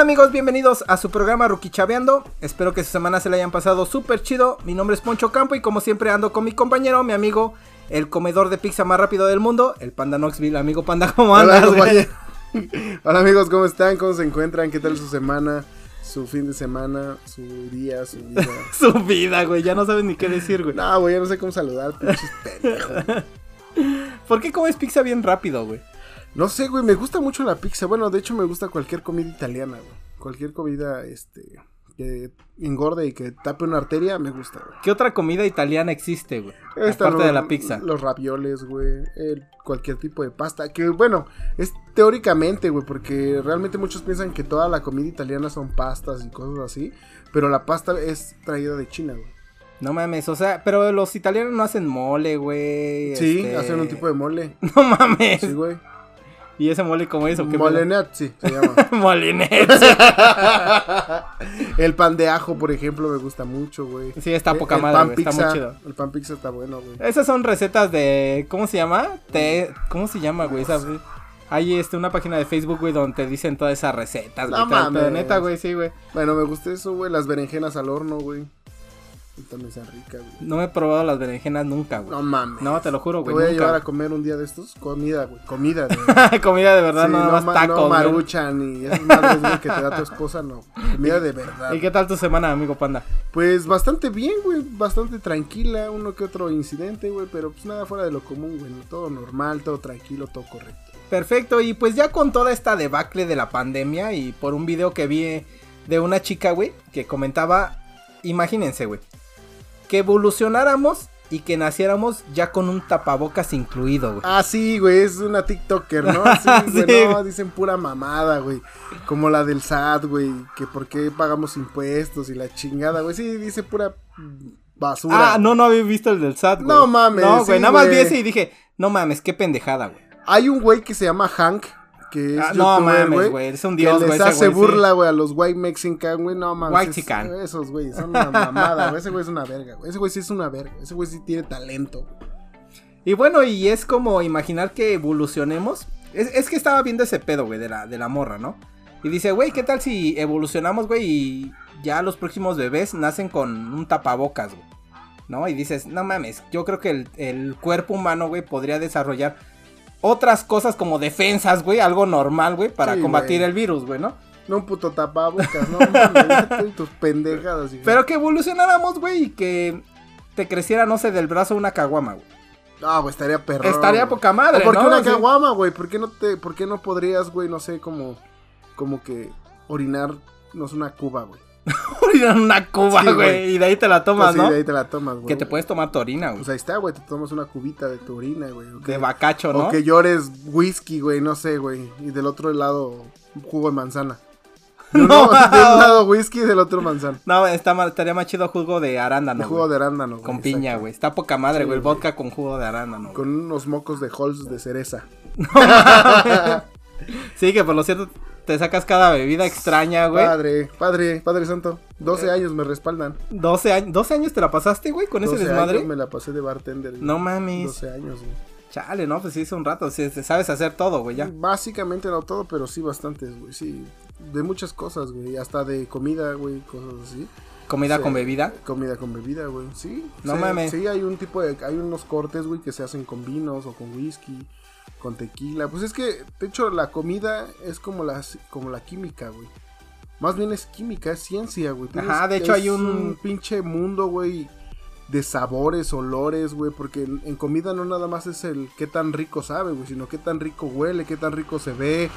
Hola amigos, bienvenidos a su programa Rookie Chaveando. Espero que su semana se la hayan pasado súper chido. Mi nombre es Poncho Campo y como siempre ando con mi compañero, mi amigo, el comedor de pizza más rápido del mundo, el Panda Knoxville. Amigo Panda, ¿cómo andas? Hola, amigos, ¿cómo están? ¿Cómo se encuentran? ¿Qué tal su semana? Su fin de semana, su día, su vida. Su vida, güey, ya no sabes ni qué decir, güey. No, güey, ya no sé cómo saludar, pinches pendejos. ¿Por qué comes pizza bien rápido, güey? No sé, güey, me gusta mucho la pizza. Bueno, de hecho me gusta cualquier comida italiana, güey. Cualquier comida, este, que engorde y que tape una arteria, me gusta, güey. ¿Qué otra comida italiana existe, güey? Están Aparte de la pizza. Los ravioles, güey. el- Cualquier tipo de pasta. Que bueno, es teóricamente, güey. Porque realmente muchos piensan que toda la comida italiana son pastas y cosas así. Pero la pasta es traída de China, güey. No mames, o sea, pero los italianos no hacen mole, güey. Sí, este- hacen un tipo de mole. No mames. Sí, güey. ¿Y ese mole cómo es? Molenazzi se llama. Molinete. el pan de ajo, por ejemplo, me gusta mucho, güey. Sí, está El- poca el madre, pan güey, está muy chido. El pan pizza está bueno, güey. Esas son recetas de. ¿Cómo se llama? Te, ¿Cómo se llama, güey? Esa- Hay este, una página de Facebook, güey, donde te dicen todas esas recetas, güey. No el. Neta, güey, sí, güey. Bueno, me gusta eso, güey. Las berenjenas al horno, güey. También están ricas, güey. No me he probado las berenjenas nunca, güey. No mames. No, te lo juro, Te güey. voy a nunca. llevar a comer un día de estos. Comida, güey. Comida, güey. Comida de verdad, Sí, nada más ma- tacos. No güey. maruchan y esas madres, güey, que te da tu esposa, no. Comida de verdad. ¿Y qué tal tu semana, amigo panda? Pues bastante bien, güey. Bastante tranquila. Uno que otro incidente, güey. Pero pues nada fuera de lo común, güey. Todo normal, todo tranquilo, todo correcto. Perfecto, y pues ya con toda esta debacle de la pandemia y por un video que vi de una chica, güey, que comentaba, imagínense, güey, que evolucionáramos y que naciéramos ya con un tapabocas incluido, güey. Ah, sí, güey, es una TikToker, ¿no? Sí, güey, Sí. no, dicen pura mamada, güey. Como la del SAT, güey, que por qué pagamos impuestos y la chingada, güey. Sí, dice pura basura. Ah, no, no había visto el del SAT, güey. No mames, No, güey, sí, nada más vi ese y dije, no mames, qué pendejada, güey. Hay un güey que se llama Hank, que es Ah, no mames, güey, es un que dios, les güey, ese hace sí. burla, güey, a los white mexican, güey, no mames. White es- chican. Esos güey, son una mamada, güey. Ese güey es una verga, güey. Ese güey sí es una verga. Ese güey sí tiene talento. Y bueno, y es como imaginar que evolucionemos. Es, es que estaba viendo ese pedo, güey, de la, de la morra, ¿no? Y dice, güey, ¿qué tal si evolucionamos, güey, y ya los próximos bebés nacen con un tapabocas, güey? ¿No? Y dices, no mames, yo creo que el, el cuerpo humano, güey, podría desarrollar otras cosas como defensas, güey, algo normal, güey, para Sí, combatir güey. el virus, güey, ¿no? No un puto tapabocas, no mames, tus pendejadas. Pero que evolucionáramos, güey, y que te creciera, no sé, del brazo una caguama, güey. Ah, güey, estaría perro. Estaría güey. poca madre, ¿O ¿Por qué ¿no? una caguama, güey? ¿Por qué no te, por qué no podrías, güey, no sé, como, como que orinar, no sé, una cuba, güey? Orinar una cuba, Sí, güey, y de ahí te la tomas, Así ¿no? de ahí te la tomas, güey. Que te puedes tomar tu orina, güey. Pues ahí está, güey, te tomas una cubita de tu orina, güey. de bacacho, ¿no? O que llores whisky, güey, no sé, güey. Y del otro lado, jugo de manzana. No, uno- de un lado whisky y del otro manzana. No, está mal- estaría más chido jugo de arándano. De jugo de arándano, güey. Con piña, güey. Está poca madre, Sí, güey. El vodka con jugo de arándano. Con unos mocos de Halls de cereza. Sí, que por lo cierto te sacas cada bebida extraña, güey. Padre, padre, padre santo. 12 años me respaldan. 12 años, 12 años te la pasaste, güey, con ese 12 desmadre. años me la pasé de bartender. güey. No mames. 12 años, güey. Chale, no, pues sí, es un rato. Sí, te sabes hacer todo, güey, ya. Básicamente no todo, pero sí bastantes, güey. Sí, de muchas cosas, güey. Hasta de comida, güey, cosas así. Comida con bebida. Comida con bebida, güey. Sí. No mames. Sí, hay un tipo de. Hay unos cortes, güey, que se hacen con vinos o con whisky, con tequila. Pues es que, de hecho, la comida es como la, como la química, güey. Más bien es química, es ciencia, güey. Tienes- Ajá, de hecho hay un- pinche mundo, güey, de sabores, olores, güey. Porque en, en comida no nada más es el qué tan rico sabe, güey, sino qué tan rico huele, qué tan rico se ve,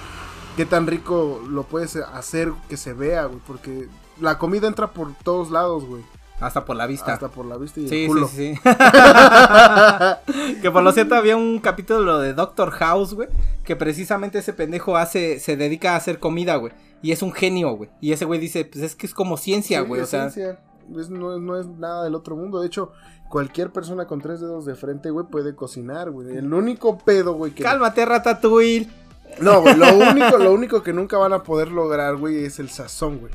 qué tan rico lo puedes hacer que se vea, güey. Porque la comida entra por todos lados, güey. Hasta por la vista. Hasta por la vista y Sí, el culo. sí, sí. que por lo cierto había un capítulo de Doctor House, güey. Que precisamente ese pendejo hace, se dedica a hacer comida, güey. Y es un genio, güey. Y ese güey dice, pues es que es como ciencia, Sí, güey. o es sea, ciencia. Es- no, es, no es nada del otro mundo. De hecho, cualquier persona con tres dedos de frente, güey, puede cocinar, güey. El único pedo, güey, que... cálmate, Ratatouille. No, güey, lo único, lo único que nunca van a poder lograr, güey, es el sazón, güey.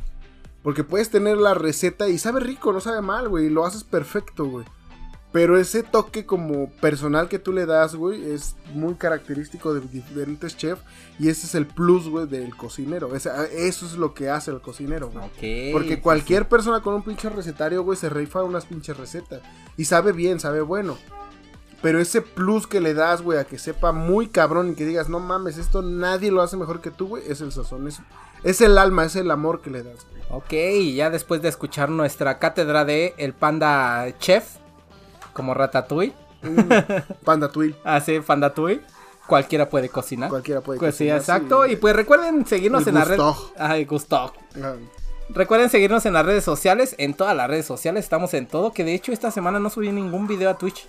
Porque puedes tener la receta y sabe rico, no sabe mal, güey. Y lo haces perfecto, güey. Pero ese toque como personal que tú le das, güey, es muy característico de diferentes chefs. Y ese es el plus, güey, del cocinero. Eso es lo que hace el cocinero, güey. Ok. Porque sí, cualquier persona con un pinche recetario, güey, se rifa unas pinches recetas. Y sabe bien, sabe bueno. Pero ese plus que le das, güey, a que sepa muy cabrón y que digas, no mames, esto nadie lo hace mejor que tú, güey, es el sazón. Es, es el alma, es el amor que le das. Ok, y ya después de escuchar nuestra cátedra de el panda chef, como Ratatouille, Mm, Panda Twill, así Pandatouille, cualquiera puede cocinar. cualquiera puede Pues sí, cocinar, exacto. Y pues recuerden seguirnos El en la red. gusto. Ay, gusto. Ah, Recuerden seguirnos en las redes sociales, en todas las redes sociales, estamos en todo. Que de hecho esta semana no subí ningún video a Twitch.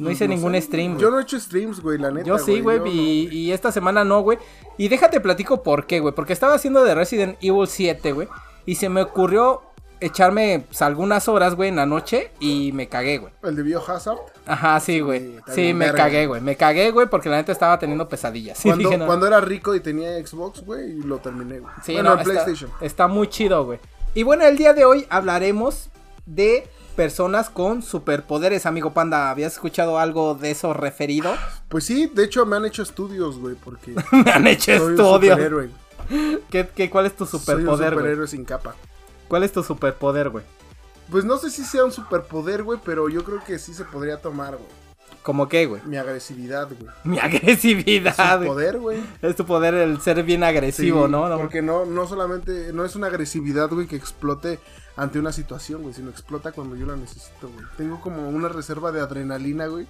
No hice no ningún sé. stream. Yo güey. no he hecho streams, güey, la neta. Yo sí, güey, y, no. y esta semana no, güey. Y déjate platico por qué, güey. Porque estaba haciendo de Resident Evil 7, güey. Y se me ocurrió echarme pues, algunas horas, güey, en la noche. Y me cagué, güey. El de Biohazard. Ajá, sí, güey. Sí, me verga. cagué, güey. Me cagué, güey, porque la neta estaba teniendo pesadillas. Sí, Cuando, dije, no. cuando era rico y tenía Xbox, güey, y lo terminé, güey. Sí, bueno, no, en está, PlayStation. está muy chido, güey. Y bueno, el día de hoy hablaremos de personas con superpoderes, amigo Panda. ¿Habías escuchado algo de eso referido? Pues sí, de hecho me han hecho estudios, güey, porque Me han hecho soy un estudios. superhéroe. ¿Qué, qué, cuál es tu Soy un superpoder, güey? superhéroe sin capa. ¿Cuál es tu superpoder, güey? Pues no sé si sea un superpoder, güey, pero yo creo que sí se podría tomar, güey. ¿Cómo qué, güey? Mi agresividad, güey. Mi agresividad. Es güey. poder, güey. Es tu poder el ser bien agresivo, Sí, ¿no? No, Porque no, no solamente, no es una agresividad, güey, que explote ante una situación, güey, sino explota cuando yo la necesito, güey. Tengo como una reserva de adrenalina, güey,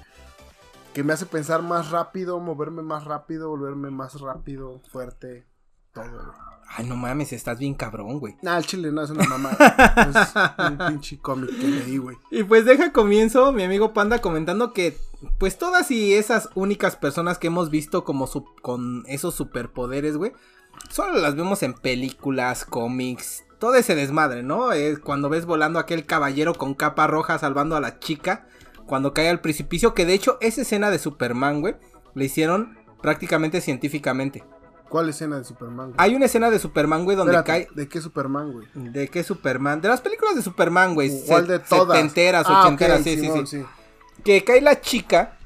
que me hace pensar más rápido, moverme más rápido, volverme más rápido, fuerte, todo, güey. Ay, no mames, estás bien cabrón, güey. Nah, el chile no es una mamá. es un pinche cómic que leí, güey. Y pues deja comienzo mi amigo Panda comentando que pues todas y esas únicas personas que hemos visto como con esos superpoderes, güey, solo las vemos en películas, cómics, todo ese desmadre, ¿no? Es cuando ves volando aquel caballero con capa roja salvando a la chica cuando cae al precipicio, que de hecho esa escena de Superman, güey, la hicieron prácticamente científicamente. ¿Cuál escena de Superman? güey? Hay una escena de Superman, güey, donde Espérate, cae ¿De qué Superman, güey? ¿De qué Superman? De las películas de Superman, güey. ¿Cuál se- de todas? Setenteras, Ah, ochenteras, sí, sí, Simón, sí, Que cae la chica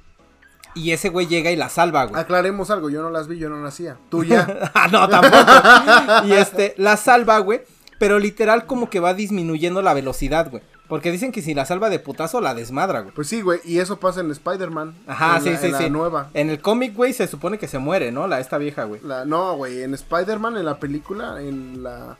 y ese güey llega y la salva, güey. Aclaremos algo, yo no las vi, yo no nacía. Tú ya. ah, no, tampoco. y este, la salva, güey. Pero literal como que va disminuyendo la velocidad, güey. Porque dicen que si la salva de putazo la desmadra, güey. Pues sí, güey, y eso pasa en Spider-Man. Ajá, en sí, la- sí, en la sí. nueva. En el cómic, güey, se supone que se muere, ¿no? La esta vieja, güey. La, no, güey, en Spider-Man, en la película, en la...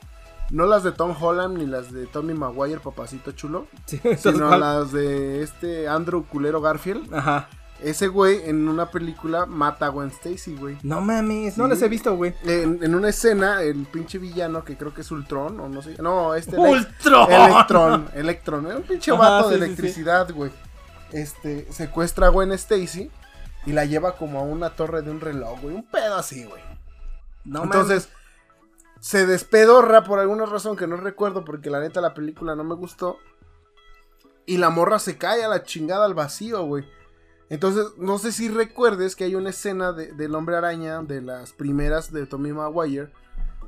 No las de Tom Holland ni las de Tommy Maguire, papacito chulo. Sí, Sino las de este Andrew Culero Garfield. Ajá. Ese güey en una película mata a Gwen Stacy, güey. No mames, no Sí. les he visto, güey. En, en una escena, el pinche villano, que creo que es Ultron, o no sé. No, este. ¡Ultron! Electron. Electron. Era un pinche Ajá, vato sí, de sí, sí. electricidad, güey. Este, secuestra a Gwen Stacy y la lleva como a una torre de un reloj, güey. Un pedo así, güey. No Entonces, se despedorra por alguna razón que no recuerdo, porque la neta la película no me gustó. Y la morra se cae a la chingada al vacío, güey. Entonces, no sé si recuerdes que hay una escena de- del hombre araña, de las primeras de Tommy Maguire,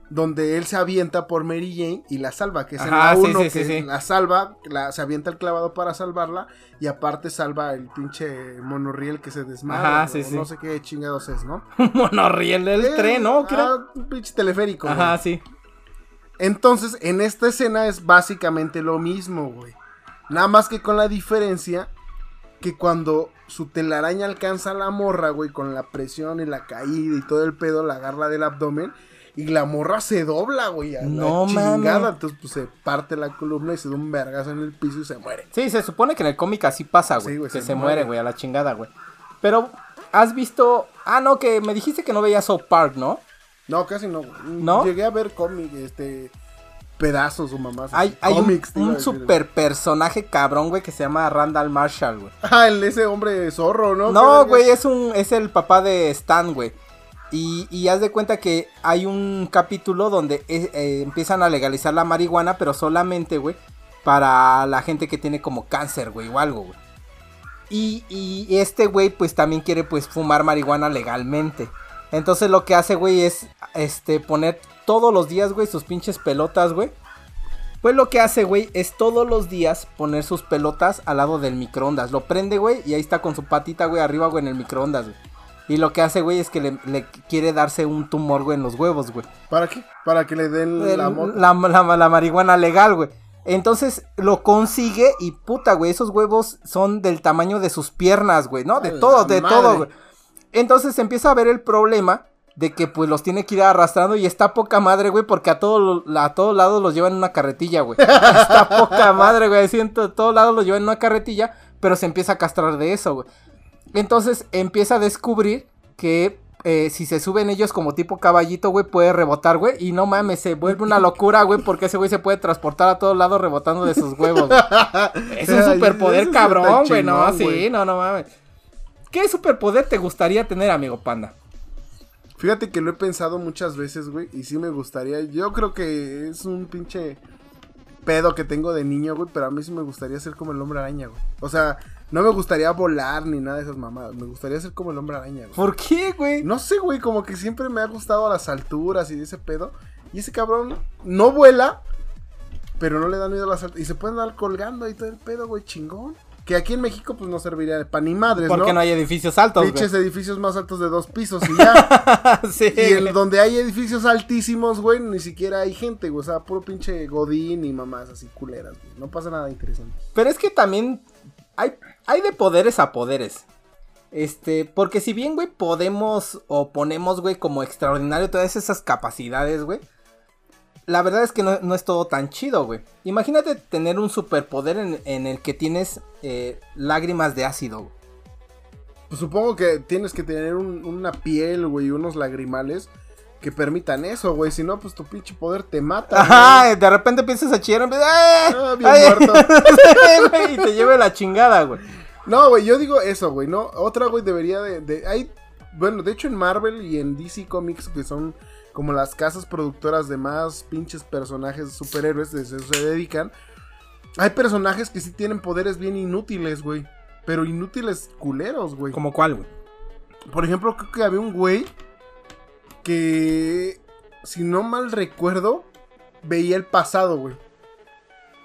donde él se avienta por Mary Jane y la salva, que es en Ajá, la sí, 1 sí, que sí, sí. la salva, la- se avienta el clavado para salvarla y aparte salva el pinche monorriel que se desmadra. Ajá, sí, o sí. No sé qué chingados es, ¿no? Monorriel del Eh, tren, ¿no? Ah, un pinche teleférico. güey. Ajá, sí. Entonces, en esta escena es básicamente lo mismo, güey. Nada más que con la diferencia que cuando su telaraña alcanza a la morra, güey, con la presión y la caída y todo el pedo, la agarra del abdomen y la morra se dobla, güey, a la No chingada. mames. Entonces, pues se parte la columna y se da un vergazo en el piso y se muere. Sí, se supone que en el cómic así pasa, güey. Sí, güey, que se muere, güey, a la chingada, güey. Pero, ¿has visto...? Ah, no, que me dijiste que no veías South Park, ¿no? No, casi no. güey. ¿No? Llegué a ver cómic, este, pedazos o mamás. Hay, hay un, un super personaje cabrón, güey, que se llama Randall Marshall, güey. Ah, el, ese hombre zorro, ¿no? No, ¿Qué güey, es un es el papá de Stan, güey. Y, y haz de cuenta que hay un capítulo donde eh, empiezan a legalizar la marihuana, pero solamente, güey, para la gente que tiene como cáncer, güey, o algo, güey. Y, y este güey, pues también quiere, pues, fumar marihuana legalmente. Entonces lo que hace, güey, es, este, poner todos los días, güey, sus pinches pelotas, güey. Pues lo que hace, güey, es todos los días poner sus pelotas al lado del microondas. Lo prende, güey, y ahí está con su patita, güey, arriba, güey, en el microondas, güey. Y lo que hace, güey, es que le, le quiere darse un tumor, güey, en los huevos, güey. ¿Para qué? Para que le den El- la la, la- la marihuana legal, güey. Entonces lo consigue y puta, güey, esos huevos son del tamaño de sus piernas, güey, ¿no? De todo, de madre. todo, güey. Entonces empieza a ver el problema de que pues los tiene que ir arrastrando y está poca madre, güey, porque a, todo, lo- a todos lados los llevan en una carretilla, güey. Está poca madre, güey, siento, a todos lados los llevan en una carretilla, pero se empieza a castrar de eso, güey. Entonces empieza a descubrir que eh, si se suben ellos como tipo caballito, güey, puede rebotar, güey. Y no mames, se vuelve una locura, güey, porque ese güey se puede transportar a todos lados rebotando de sus huevos. güey. Es un superpoder cabrón, güey, no, sí, no, no mames. ¿Qué superpoder te gustaría tener, amigo panda? Fíjate que lo he pensado muchas veces, güey, y sí me gustaría. Yo creo que es un pinche pedo que tengo de niño, güey, pero a mí sí me gustaría ser como el hombre araña, güey. O sea, no me gustaría volar ni nada de esas mamadas. Me gustaría ser como el hombre araña, güey. ¿Por qué, güey? No sé, güey, como que siempre me ha gustado las alturas y ese pedo. Y ese cabrón no vuela, pero no le da miedo a las alturas. Y se pueden andar colgando ahí todo el pedo, güey, chingón. Que aquí en México, pues no serviría de pan ni madres, Porque ¿no? no hay edificios altos, güey. Pinches edificios más altos de dos pisos y ya. sí, y güey. donde hay edificios altísimos, güey, ni siquiera hay gente, güey. O sea, puro pinche godín y mamás así culeras, güey. No pasa nada interesante. Pero es que también hay, hay de poderes a poderes. Este, porque si bien, güey, podemos o ponemos, güey, como extraordinario todas esas capacidades, güey. La verdad es que no, no es todo tan chido, güey. Imagínate tener un superpoder en, en el que tienes eh, lágrimas de ácido, güey. Pues supongo que tienes que tener un- una piel, güey, unos lagrimales que permitan eso, güey. Si no, pues tu pinche poder te mata. Ajá, de repente empiezas a chillar y empiezas, ¡ay! Ah, bien ¡Ay! muerto. Sí, güey, y te lleve la chingada, güey. No, güey, yo digo eso, güey, ¿no? Otra, güey, debería de, de- Hay, bueno, de hecho en Marvel y en DC Comics, que son como las casas productoras de más pinches personajes superhéroes, de eso se dedican. Hay personajes que sí tienen poderes bien inútiles, güey. Pero inútiles culeros, güey. ¿Como cuál, güey? Por ejemplo, creo que había un güey que, si no mal recuerdo, veía el pasado, güey.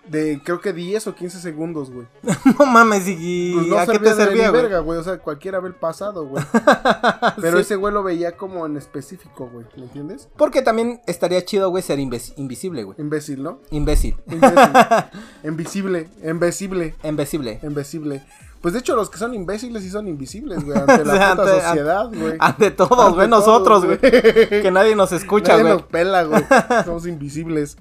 De creo que 10 o 15 segundos, güey. No mames, ¿y Pues no a qué te servía, güey? verga, güey. O sea, cualquiera ve el pasado, güey. Pero Sí. ese güey lo veía como en específico, güey. ¿Me entiendes? Porque también estaría chido, güey, ser invisible, güey. Imbécil, ¿no? Imbécil. Invisible. Invisible. Invisible. Invisible. Pues de hecho, los que son imbéciles sí son invisibles, güey. Ante la O sea, puta ante- sociedad, güey. Ante todos, güey, nosotros, güey. Que nadie nos escucha, Nadie güey. nos pela, güey. Somos invisibles.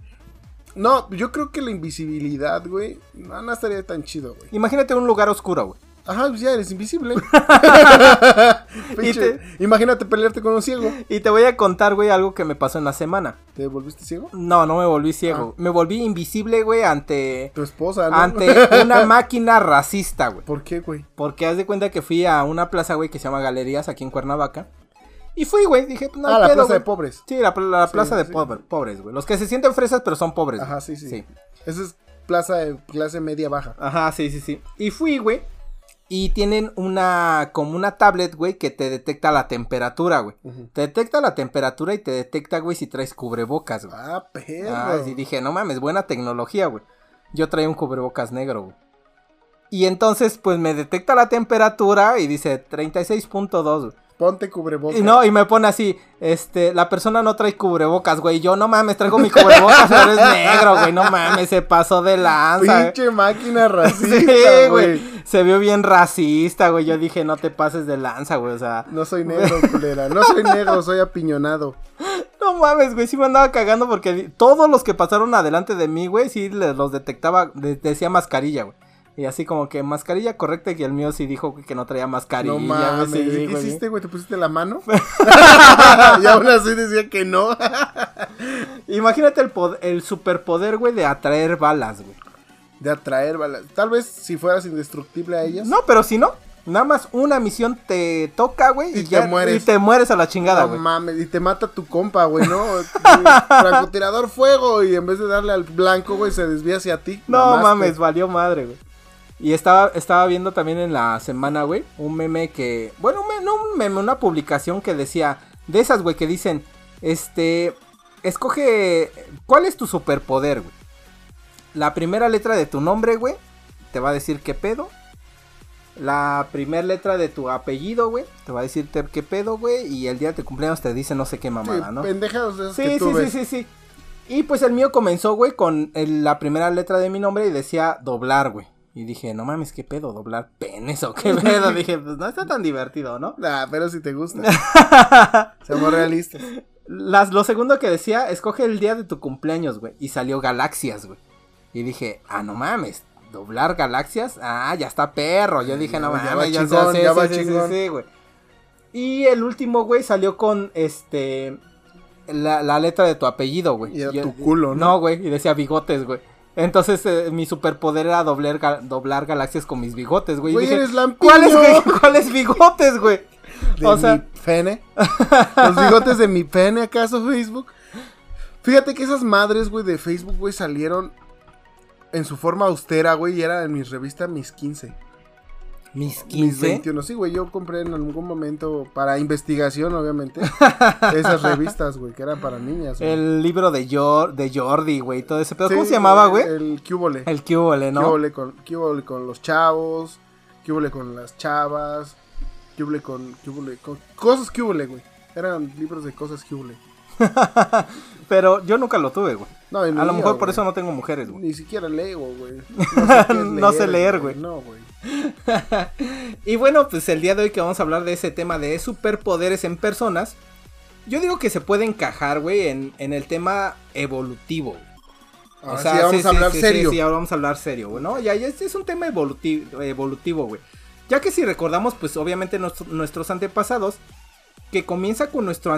No, yo creo que la invisibilidad, güey, no, no estaría tan chido, güey. Imagínate un lugar oscuro, güey. Ajá, pues ya eres invisible. Y Pinche- te- Imagínate pelearte con un ciego. Y te voy a contar, güey, algo que me pasó en la semana. ¿Te volviste ciego? No, no me volví ciego. Ah. Me volví invisible, güey, ante... Tu esposa, ¿no? Ante una máquina racista, güey. ¿Por qué, güey? Porque haz de cuenta que fui a una plaza, güey, que se llama Galerías, aquí en Cuernavaca. Y fui, güey, dije, pues no ah, hay la pedo, plaza güey. de pobres. Sí, la, la Sí, plaza de sí. pobre- pobres, güey. Los que se sienten fresas, pero son pobres. Ajá, sí, sí, Sí. Esa es plaza de clase media baja. Ajá, sí, sí, sí. Y fui, güey. Y tienen una, como una tablet, güey, que te detecta la temperatura, güey. Te detecta la temperatura y te detecta, güey, si traes cubrebocas, güey. Ah, perro. Ah, sí, dije, no mames, buena tecnología, güey. Yo traía un cubrebocas negro, güey. Y entonces, pues me detecta la temperatura y dice 36.2, güey. Ponte cubrebocas. Y no, y me pone así, este, la persona no trae cubrebocas, güey. Yo, no mames, traigo mi cubrebocas, pero es negro, güey. No mames, se pasó de lanza. Pinche máquina Sí, racista, güey. güey. Se vio bien racista, güey. Yo dije, no te pases de lanza, güey. O sea, No soy negro, culera. No soy negro, soy apiñonado. no mames, güey. Sí me andaba cagando porque todos los que pasaron adelante de mí, güey, sí les los detectaba, de- decía mascarilla, güey. Y así como que mascarilla correcta y el mío sí dijo que no traía mascarilla, No mames. sí, ¿Y ¿Qué hiciste, güey? ¿Te pusiste la mano? y aún así decía que no. Imagínate el, el superpoder, güey, de atraer balas, güey. De atraer balas. Tal vez si fueras indestructible a ellas. No, pero si no, nada más una misión te toca, güey, y, Y te mueres. y te mueres a la chingada, No güey. mames, y te mata tu compa, güey, ¿no? Francotirador fuego y en vez de darle al blanco, güey, se desvía hacia ti. No Mamaste. mames, valió madre, güey. Y estaba, estaba viendo también en la semana, güey, un meme que, bueno, un meme, no un meme, una publicación que decía, de esas, güey, que dicen, este, escoge, ¿cuál es tu superpoder, güey? la primera letra de tu nombre, güey, te va a decir qué pedo. La primera letra de tu apellido, güey, te va a decir qué pedo, güey. Y el día de tu cumpleaños te dice no sé qué mamada, Sí, ¿no? pendejadas de Sí, que sí, tú sí, ves. sí, sí. Y pues el mío comenzó, güey, con el- la primera letra de mi nombre y decía doblar, güey. Y dije, no mames, ¿qué pedo? ¿Doblar penes o qué pedo? dije, pues no está tan divertido, ¿no? Nah, pero si te gusta. Seamos realistas. Las, lo segundo que decía, escoge el día de tu cumpleaños, güey. Y salió galaxias, güey. Y dije, ah, no mames, doblar galaxias. Ah, ya está perro. Yo dije, no va mames, ya, chingón, sé, ya sí, va sí, sí, chingón. sí, güey. Y el último, güey, salió con este. La, la letra de tu apellido, güey. Y era Yo- tu culo, ¿no? No, güey, y decía bigotes, güey. Entonces eh, mi superpoder era doblar, ga- doblar galaxias con mis bigotes, güey. Y Güey, dije, eres lampiño. ¿cuáles, güey? ¿Cuáles bigotes, güey? De O sea- mi pene. Los bigotes de mi pene, ¿acaso Facebook? Fíjate que esas madres, güey, de Facebook, güey, salieron en su forma austera, güey, y era en mi revista Mis 15. Mis Mis 15. 21. Sí, güey, yo compré en algún momento, para investigación, obviamente, esas revistas, güey, que eran para niñas. güey. El libro de, Jor de Jordi, güey, todo ese pedo. Sí, ¿Cómo se llamaba, güey? El Cúbole. El Cubole, ¿no? Cúbole con, cúbole con los chavos, Cúbole con las chavas, Cúbole con, cúbole con... Cosas Cúbole, güey. Eran libros de cosas Cúbole. Pero yo nunca lo tuve, güey. No, A lo mejor por eso no tengo mujeres, güey. Ni siquiera leo, güey. Sé, No sé leer, güey. No, güey. Y bueno, pues el día de hoy que vamos a hablar de ese tema de superpoderes en personas, yo digo que se puede encajar, güey, en, en el tema evolutivo. güey. Ahora sí vamos a hablar sí, serio. Sí, sí, ahora vamos a hablar serio, güey, ¿no? Ya, ya es, es un tema evolutivo, evolutivo, güey. Ya que si recordamos, pues obviamente nuestro- nuestros antepasados, que comienza con nuestro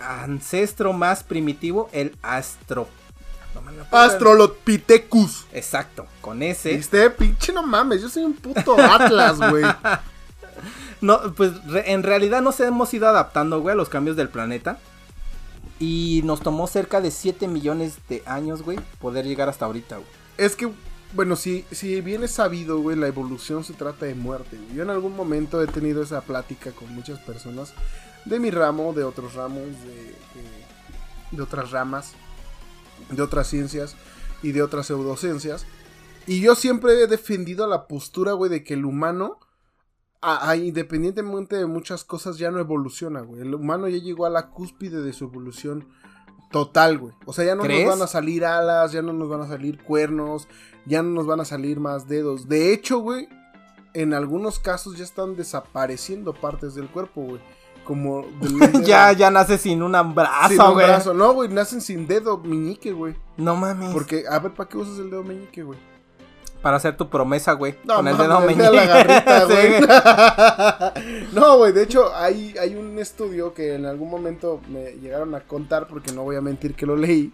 ancestro más primitivo, el astro. No, puedo- Astrolopithecus. Exacto, con ese. ¿Viste? Pinche no mames, yo soy un puto Atlas, güey. No, pues re- en realidad nos hemos ido adaptando, güey, a los cambios del planeta. Y nos tomó cerca de 7 millones de años, güey, poder llegar hasta ahorita, güey. Es que, bueno, si, si bien es sabido, güey, la evolución se trata de muerte. güey. Yo en algún momento he tenido esa plática con muchas personas de mi ramo, de otros ramos, de, de- de otras ramas, de otras ciencias y de otras pseudociencias. Y yo siempre he defendido la postura, güey, de que el humano, a- a- independientemente de muchas cosas, ya no evoluciona, güey. El humano ya llegó a la cúspide de su evolución total, güey. O sea, ya no ¿Crees? nos van a salir alas, ya no nos van a salir cuernos, ya no nos van a salir más dedos. De hecho, güey, en algunos casos ya están desapareciendo partes del cuerpo, güey. Como ya, ya nace sin un Sin brazo, un güey. brazo. No, güey, nacen sin dedo meñique, güey. No mames. Porque, a ver, ¿para qué usas el dedo meñique, güey? Para hacer tu promesa, güey. No, con el dedo de meñique. la garrita, Sí, güey. no, güey, de hecho, hay, hay un estudio que en algún momento me llegaron a contar, porque no voy a mentir que lo leí,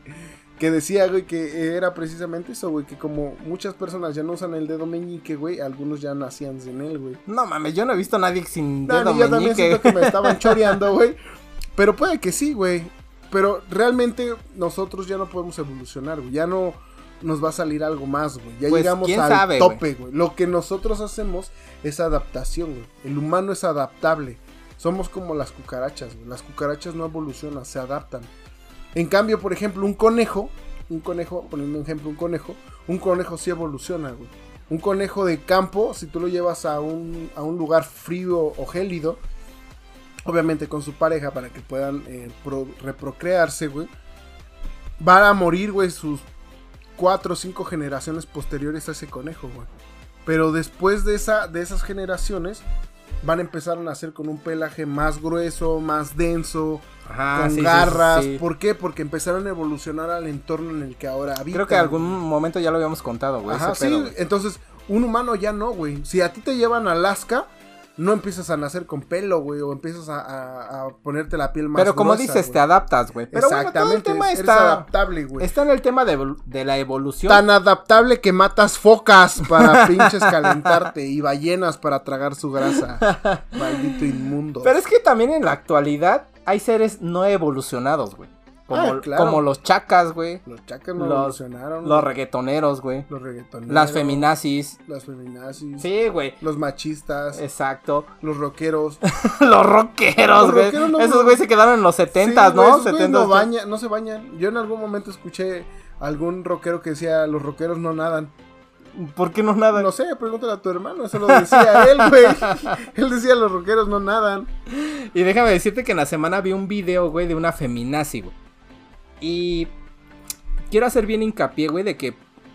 que decía, güey, que era precisamente eso, güey, que como muchas personas ya no usan el dedo meñique, güey, algunos ya nacían sin él, güey. No mames, yo no he visto a nadie sin No, dedo ni yo también meñique. siento que me estaban choreando, güey. Pero puede que sí, güey. Pero realmente nosotros ya no podemos evolucionar, güey. Ya no nos va a salir algo más, güey. Ya Pues, llegamos al sabe, tope, güey. Lo que nosotros hacemos es adaptación, güey. El humano es adaptable. Somos como las cucarachas, güey. Las cucarachas no evolucionan, se adaptan. En cambio, por ejemplo, un conejo, un conejo, poniendo un ejemplo, un conejo, un conejo sí evoluciona, güey. Un conejo de campo, si tú lo llevas a un, a un lugar frío o gélido, obviamente con su pareja para que puedan eh, pro- reprocrearse, güey, van a morir, güey, sus cuatro o cinco generaciones posteriores a ese conejo, güey. Pero después de, esa, de esas generaciones, van a empezar a nacer con un pelaje más grueso, más denso, Ajá, con sí, sí, sí, garras. sí. ¿Por qué? Porque empezaron a evolucionar al entorno en el que ahora habitan. Creo que en algún momento ya lo habíamos contado, güey. Ajá, sí, pedo, entonces un humano ya no, güey. Si a ti te llevan a Alaska, no empiezas a nacer con pelo, güey, o empiezas a, a- a ponerte la piel más Pero como gruesa, dices, güey. te adaptas, güey. Pero bueno, todo el Exactamente, tema eres está, adaptable, güey. está en el tema de, de la evolución. Tan adaptable que matas focas para pinches calentarte y ballenas para tragar su grasa. Maldito inmundo. Pero es que también en la actualidad hay seres no evolucionados, güey. Como, Ah, claro. como los chacas, güey. Los chacas no Los- evolucionaron. Los reggaetoneros, güey. los reggaetoneros. Las feminazis. Las feminazis. Sí, güey. Los machistas. Exacto. Los rockeros. los rockeros, Los güey. rockeros no- Esos güey se quedaron en los 70, Sí, güey, ¿no? esos güeyes 70. no, baña- no se bañan. Yo en algún momento escuché algún rockero que decía, los rockeros no nadan. ¿Por qué no nada? No sé, pregúntale a tu hermano, eso lo decía él, güey. él decía, los rockeros no nadan. Y déjame decirte que en la semana vi un video, güey, de una feminazi, güey. Y quiero hacer bien hincapié, güey, de que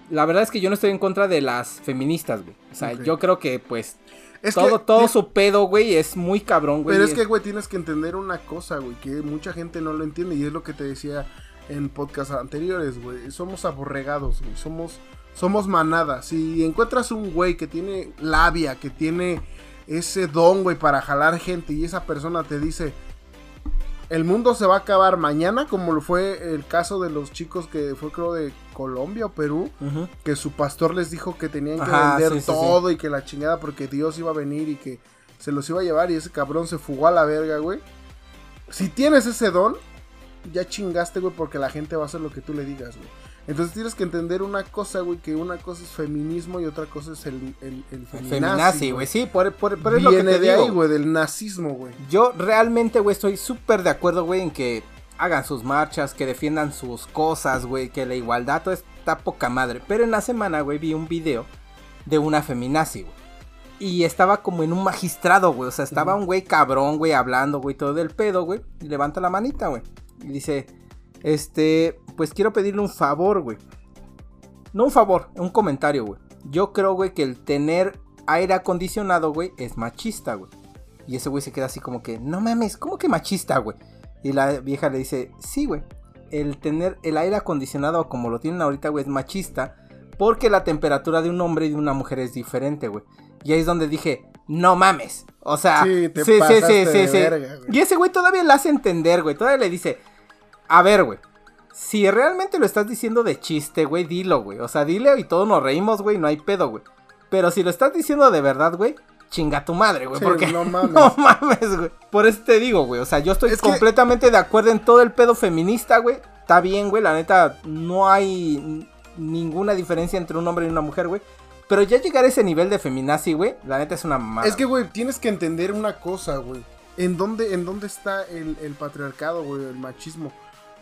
la verdad es que yo no estoy en contra de las feministas, güey. O sea, yo creo que, pues, Es todo, que- todo su pedo, güey, es muy cabrón, güey. Pero es que, güey, tienes que entender una cosa, güey, que mucha gente no lo entiende y es lo que te decía en podcasts anteriores, güey. Somos aborregados, güey. Somos, somos manada. Si encuentras un güey que tiene labia, que tiene ese don, güey, para jalar gente y esa persona te dice, el mundo se va a acabar mañana, como lo fue el caso de los chicos que fue creo de Colombia o Perú, que su pastor les dijo que tenían que Ajá, vender sí, sí, todo y que la chingada porque Dios iba a venir y que se los iba a llevar y ese cabrón se fugó a la verga, güey. Si tienes ese don, ya chingaste, güey, porque la gente va a hacer lo que tú le digas, güey. Entonces tienes que entender una cosa, güey, que una cosa es feminismo y otra cosa es el, el, el feminazi, Feminazi, güey, sí, por, por- pero es lo que te de digo. ahí, güey, del nazismo, güey. Yo realmente, güey, estoy súper de acuerdo, güey, en que hagan sus marchas, que defiendan sus cosas, güey, que la igualdad, todo está poca madre. Pero en la semana, güey, vi un video de una feminazi, güey. Y estaba como en un magistrado, güey. O sea, estaba un güey cabrón, güey, hablando, güey, todo del pedo, güey. Y levanta la manita, güey. Y dice, este, pues quiero pedirle un favor, güey. No un favor, un comentario, güey. Yo creo, güey, que el tener aire acondicionado, güey, es machista, güey. Y ese güey se queda así como que, no mames, ¿cómo que machista, güey? Y la vieja le dice, sí, güey. El tener el aire acondicionado como lo tienen ahorita, güey, es machista. Porque la temperatura de un hombre y de una mujer es diferente, güey. Y ahí es donde dije, no mames. O sea, Sí, te pasaste de verga, güey. Y ese güey todavía le hace entender, güey. Todavía le dice, a ver, güey. Si realmente lo estás diciendo de chiste, güey, dilo, güey. O sea, dile y todos nos reímos, güey, no hay pedo, güey. Pero si lo estás diciendo de verdad, güey, chinga tu madre, güey. Sí, porque no mames. no mames, güey. Por eso te digo, güey. O sea, yo estoy Es que- completamente de acuerdo en todo el pedo feminista, güey. Está bien, güey. La neta, no hay ninguna diferencia entre un hombre y una mujer, güey. Pero ya llegar a ese nivel de feminazi, güey, la neta es una mamada. Es que, güey, tienes que entender una cosa, güey. ¿En dónde, ¿En dónde está el, el patriarcado, güey? El machismo.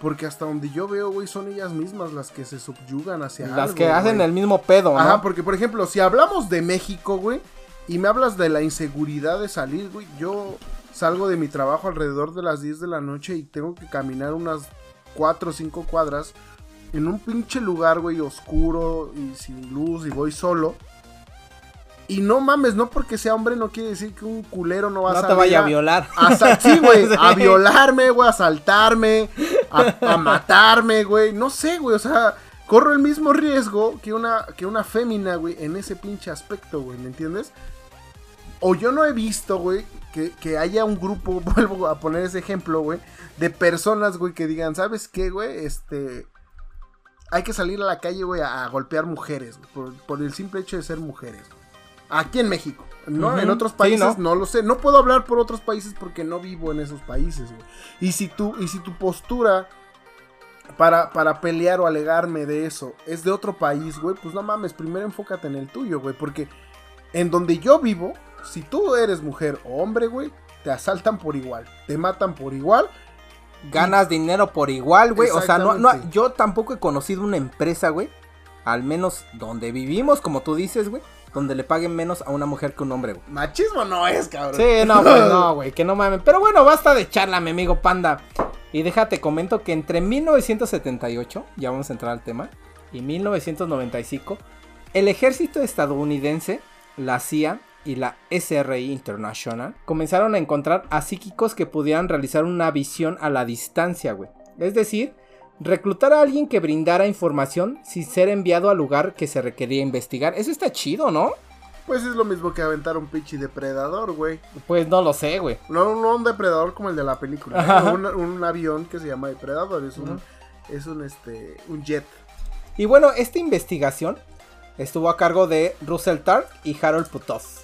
Porque hasta donde yo veo, güey, son ellas mismas las que se subyugan hacia Las algo, que hacen güey. el mismo pedo, ¿no? Ajá, porque, por ejemplo, si hablamos de México, güey, y me hablas de la inseguridad de salir, güey, yo salgo de mi trabajo alrededor de las 10 de la noche y tengo que caminar unas 4 o 5 cuadras en un pinche lugar, güey, oscuro y sin luz y voy solo. Y no mames, no porque sea hombre no quiere decir que un culero no va a no te salir vaya a a- violar. a sí, güey, a violarme, güey, a asaltarme, a, a matarme, güey. No sé, güey, o sea, corro el mismo riesgo que una, que una fémina, güey, en ese pinche aspecto, güey, ¿me entiendes? O yo no he visto, güey, que, que haya un grupo, vuelvo a poner ese ejemplo, güey, de personas, güey, que digan, ¿sabes qué, güey? Este... Hay que salir a la calle, güey, a, a golpear mujeres, güey, por, por el simple hecho de ser mujeres, güey. Aquí en México, ¿no? En otros sí, países ¿no? no lo sé. No puedo hablar por otros países porque no vivo en esos países, güey. Y si tu, y si tu postura para, para pelear o alegarme de eso es de otro país, güey, pues no mames, primero enfócate en el tuyo, güey. Porque en donde yo vivo, si tú eres mujer o hombre, güey, te asaltan por igual, te matan por igual. Ganas dinero por igual, güey. O sea, no, no, yo tampoco he conocido una empresa, güey. Al menos donde vivimos, como tú dices, güey. Donde le paguen menos a una mujer que un hombre, güey. Machismo no es, cabrón. Sí, no, pues no, güey, que no mames. Pero bueno, basta de charla, mi amigo panda. Y déjate, comento que entre 1978, ya vamos a entrar al tema, y 1995, el ejército estadounidense, la CIA y la SRI International comenzaron a encontrar a psíquicos que pudieran realizar una visión a la distancia, güey. Es decir, reclutar a alguien que brindara información sin ser enviado al lugar que se requería investigar. Eso está chido, ¿no? Pues es lo mismo que aventar un pinche depredador, güey. Pues no lo sé, güey. No, no un depredador como el de la película. ¿eh? Un, un avión que se llama depredador. Es un, es un, este, un jet. Y bueno, esta investigación estuvo a cargo de Russell Tark y Harold Puthoff.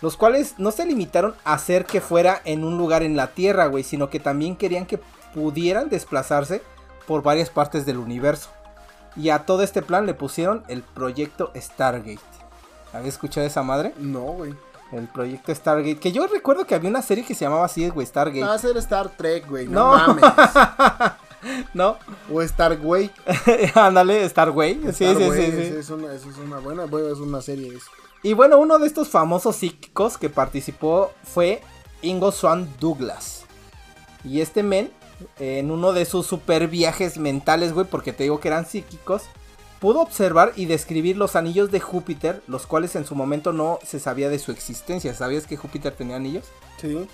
Los cuales no se limitaron a hacer que fuera en un lugar en la Tierra, güey, sino que también querían que pudieran desplazarse por varias partes del universo. Y a todo este plan le pusieron el proyecto Stargate. ¿Habías escuchado esa madre? No, güey. El proyecto Stargate. Que yo recuerdo que había una serie que se llamaba así, güey, Stargate. Va a ser Star Trek, güey. No. No, mames. ¿No? O Starway. Ándale, Starway. Sí, sí, sí, Starway, sí. Es una, es una buena, es una serie eso. Y bueno, uno de estos famosos psíquicos que participó fue Ingo Swan Douglas. Y este men, en uno de sus super viajes mentales, güey, porque te digo que eran psíquicos, pudo observar y describir los anillos de Júpiter, los cuales en su momento no se sabía de su existencia. ¿Sabías que Júpiter tenía anillos? Sí.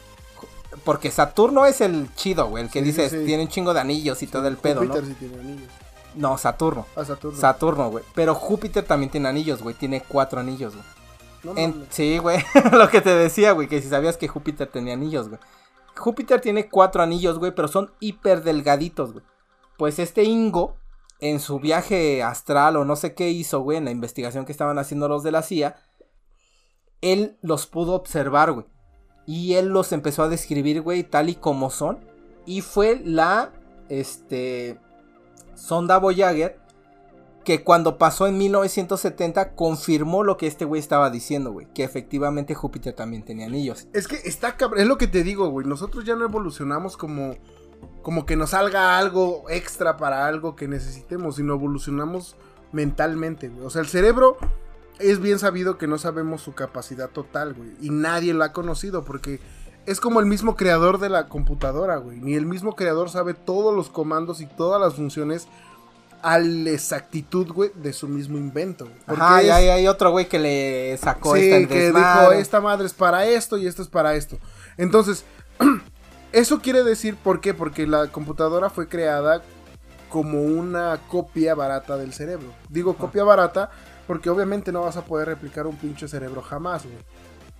Porque Saturno es el chido, güey, el que Sí, dice sí, tiene un chingo de anillos y todo el pedo, Júpiter ¿no? sí tiene anillos. No, Saturno. Ah, Saturno. Saturno, güey. Pero Júpiter también tiene anillos, güey. Tiene cuatro anillos, güey. no En- sí, güey. Lo que te decía, güey, que si sabías que Júpiter tenía anillos, güey. Júpiter tiene cuatro anillos, güey, pero son hiper delgaditos, güey. Pues este Ingo, en su viaje astral o no sé qué hizo, güey, en la investigación que estaban haciendo los de la CIA, él los pudo observar, güey. Y él los empezó a describir, güey, tal y como son. Y fue la, este, sonda Voyager que cuando pasó en 1970 confirmó lo que este güey estaba diciendo, güey, que efectivamente Júpiter también tenía anillos. Es que está cabrón, es lo que te digo, güey. Nosotros ya no evolucionamos como, como que nos salga algo extra para algo que necesitemos, sino evolucionamos mentalmente, güey. O sea, el cerebro es bien sabido que no sabemos su capacidad total, güey. Y nadie lo ha conocido porque es como el mismo creador de la computadora, güey. Ni el mismo creador sabe todos los comandos y todas las funciones a la exactitud, güey, de su mismo invento. Porque Ajá, es- hay, hay otro güey que le sacó Sí, esta que dijo, esta madre es para esto y esto es para esto. Entonces, eso quiere decir, ¿por qué? Porque la computadora fue creada como una copia barata del cerebro. Digo copia barata porque obviamente no vas a poder replicar un pinche cerebro jamás, güey.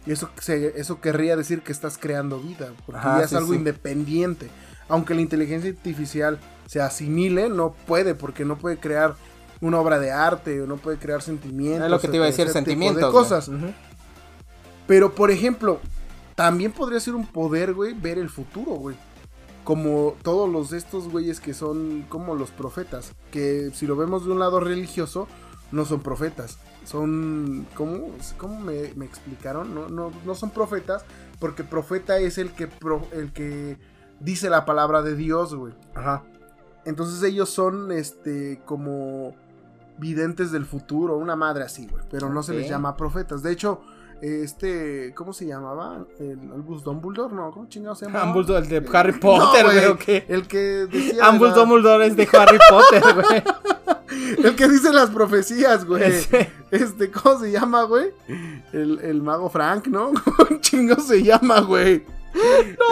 Y eso, eso querría decir que estás creando vida, porque Ajá, ya es sí, algo sí. independiente. Aunque la inteligencia artificial se asimile, no puede, porque no puede crear una obra de arte o no puede crear sentimientos. es lo que te iba a decir, tipo de sentimientos. cosas. Pero, por ejemplo, también podría ser un poder, güey, ver el futuro, güey. Como todos los de estos güeyes que son como los profetas. Que si lo vemos de un lado religioso, no son profetas. Son. ¿Cómo, cómo me, me explicaron? No, no, no son profetas. Porque profeta es el que, pro- el que dice la palabra de Dios, güey. Ajá. Entonces ellos son este como videntes del futuro, una madre así, güey. Pero no se les llama profetas. De hecho, este, ¿cómo se llamaba? El Albus Dumbledore, no, ¿cómo chingado se llama? El de Harry Potter, güey, ¿o qué? El que decía Ambul Dumbledore es de Harry Potter, güey. el que dice las profecías, güey. Este, ¿cómo se llama, güey? El, el mago Frank, ¿no? ¿Cómo chingo se llama, güey? No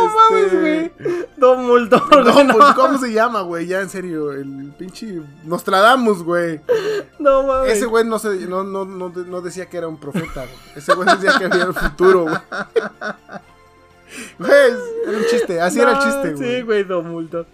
Este, mames, güey. Dumbledore, No, güey, no, pues, ¿cómo se llama, güey? Ya en serio, el pinche Nostradamus, güey. no mames. Ese güey no, se, no, no, no, de- no decía que era un profeta, güey. Ese güey decía que había el futuro, güey. Güey, era un chiste, así era el chiste, güey. Sí, güey, Dumbledore.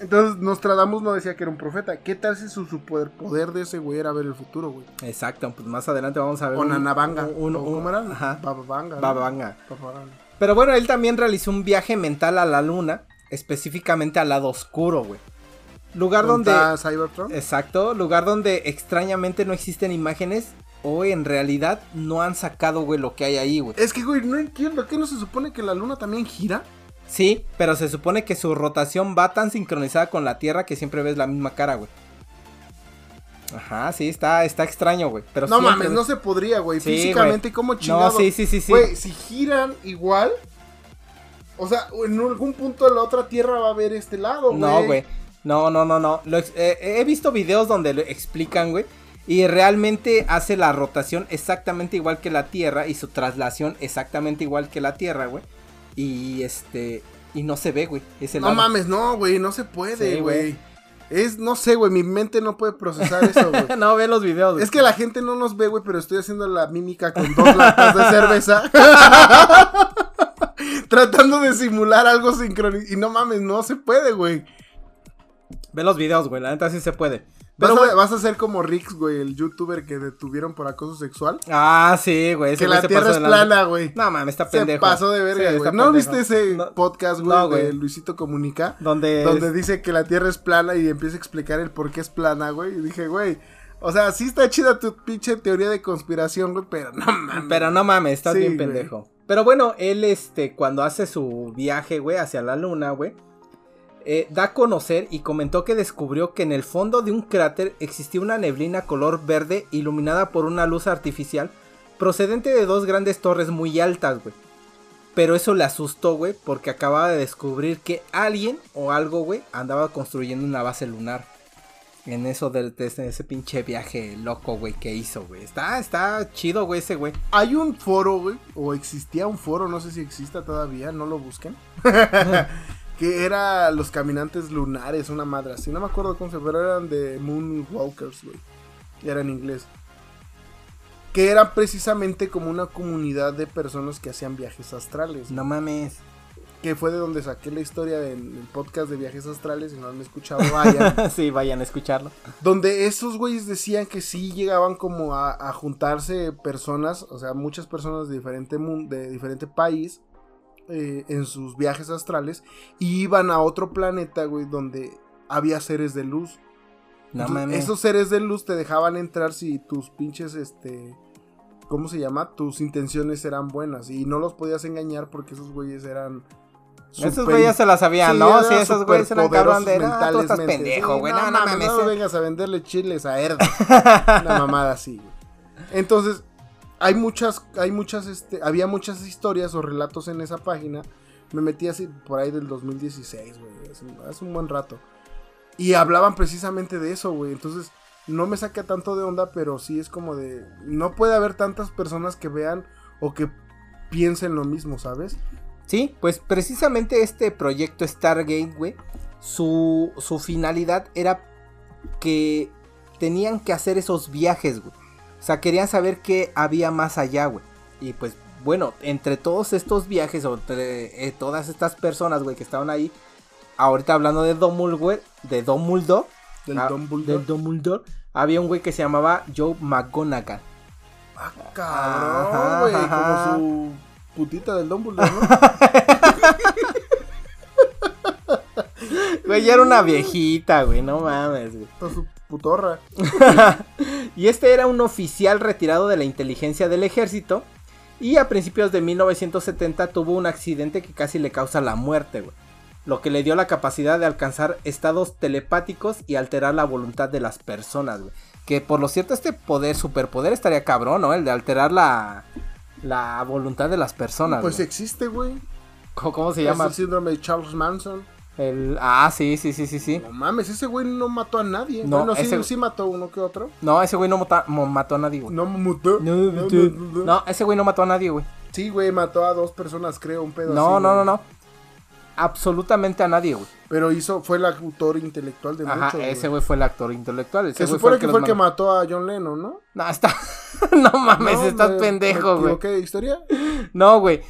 Entonces Nostradamus no decía que era un profeta. ¿Qué tal si su super poder de ese güey era ver el futuro, güey? Exacto, pues más adelante vamos a ver. O un- Nanabanga. un- ¿O un- ¿Cómo era? Ajá. Bababanga. Bababanga. Bababanga. Pero bueno, él también realizó un viaje mental a la luna, específicamente al lado oscuro, güey. Lugar ¿Dónde donde... Cybertron? Exacto, lugar donde extrañamente no existen imágenes o en realidad no han sacado, güey, lo que hay ahí, güey. Es que, güey, no entiendo. ¿Qué no se supone que la luna también gira? Sí, pero se supone que su rotación va tan sincronizada con la Tierra que siempre ves la misma cara, güey. Ajá, sí, está, está extraño, güey. Pero No siempre mames, no se podría, güey. Sí, Físicamente, ¿cómo chingado? No, sí, sí, sí, sí. Güey, si giran igual. O sea, en algún punto de la otra tierra va a haber este lado, güey. No, güey. No, no, no, no. Lo ex- eh, he visto videos donde lo explican, güey. Y realmente hace la rotación exactamente igual que la Tierra y su traslación exactamente igual que la Tierra, güey. Y este. Y no se ve, güey. No lado. mames, no, güey, no se puede, güey. Es, no sé, güey, mi mente no puede procesar eso, güey. no ve los videos. güey. Es que la gente no nos ve, güey, pero estoy haciendo la mímica con dos latas de cerveza. Tratando de simular algo sincronizado. Y no mames, no se puede, güey. Ve los videos, güey. La neta sí se puede. Vas, Pero, a- güey. vas a ser como Rix, güey, el youtuber que detuvieron por acoso sexual. Ah, sí, güey. que la se tierra es plana, güey. No mames, está Se pendejo. pasó de verga, güey. ¿No pendejo. viste ese No, podcast, güey, no, de Luisito Comunica? Donde. Donde dice que la Tierra es plana y empieza a explicar el por qué es plana, güey. Y dije, güey, o sea, sí está chida tu pinche teoría de conspiración, güey, pero no mames. Pero no mames, estás Sí, bien pendejo. Pero bueno, él, este, cuando hace su viaje, güey, hacia la luna, güey. Eh, da a conocer y comentó que descubrió que en el fondo de un cráter existía una neblina color verde iluminada por una luz artificial procedente de dos grandes torres muy altas, güey. Pero eso le asustó, güey, porque acababa de descubrir que alguien o algo, güey, andaba construyendo una base lunar. En eso de, de ese, ese pinche viaje loco, güey, que hizo, güey. Está, está chido, güey, ese güey. Hay un foro, güey, o existía un foro, no sé si exista todavía, no lo busquen. que era los caminantes lunares, una madre así. No me acuerdo cómo se pero eran de Moonwalkers, güey. Era en inglés. Que era precisamente como una comunidad de personas que hacían viajes astrales. No mames. Que fue de donde saqué la historia del del podcast de viajes astrales. Si no han escuchado, vayan. sí, vayan a escucharlo. donde esos güeyes decían que sí llegaban como a, a juntarse personas, o sea, muchas personas de diferente, de diferente país eh, en sus viajes astrales y iban a otro planeta, güey, donde había seres de luz. No Entonces, mames. Esos seres de luz te dejaban entrar si tus pinches, este, ¿cómo se llama? Tus intenciones eran buenas y no los podías engañar porque esos güeyes eran... Esos güeyes se la sabían, Sí, ¿no? Sí, esos güeyes eran cabrón de, superpoderosos no, tú estás pendejo, güey. no, No, no mames, mames. no eh. vengas a venderle chiles a Erdo. Una mamada así, güey. Entonces, hay muchas, hay muchas, este, había muchas historias o relatos en esa página. Me metí así por ahí del 2016, güey. Hace, un buen rato. Y hablaban precisamente de eso, güey. Entonces, no me saca tanto de onda, pero sí es como de. No puede haber tantas personas que vean o que piensen lo mismo, ¿sabes? Sí, pues precisamente este proyecto Stargate, güey, su, su finalidad era que tenían que hacer esos viajes, güey. O sea, querían saber qué había más allá, güey. Y pues, bueno, entre todos estos viajes, o entre eh, todas estas personas, güey, que estaban ahí, ahorita hablando de Dumbledore, de Dumbledore, Del ah, Dumbledore. del Dumbledore, había un güey que se llamaba Joe McGonagall. Ah, cabrón, güey. Como su putita del Dumbledore, ¿no? Güey, ya era una viejita, güey, no mames, güey. Putorra. Y este era un oficial retirado de la inteligencia del ejército. Y a principios de 1970 tuvo un accidente que casi le causa la muerte, güey. Lo que le dio la capacidad de alcanzar estados telepáticos y alterar la voluntad de las personas, güey. Que por lo cierto este poder, superpoder estaría cabrón, ¿no? El de alterar la, la voluntad de las personas. Pues güey. existe, güey. ¿Cómo, cómo se Es llama? el síndrome de Charles Manson. El... Ah, sí, sí, sí, sí, sí. No mames, ese güey no mató a nadie. No, bueno, sí, ese- sí mató uno que otro. No, ese güey no mata- mo- mató a nadie, güey. No mató. No, no, ese güey no mató a nadie, güey. Sí, güey, mató a dos personas, creo, un pedo No, así, no, güey. no, no. Absolutamente a nadie, güey. Pero hizo, fue el autor intelectual de Ajá, muchos. ese güey. fue el actor intelectual. Ese Se güey supone que fue el que mató a John Lennon, ¿no? No, está. no mames, No, estás me- pendejo, ¿me güey. de historia? No, güey.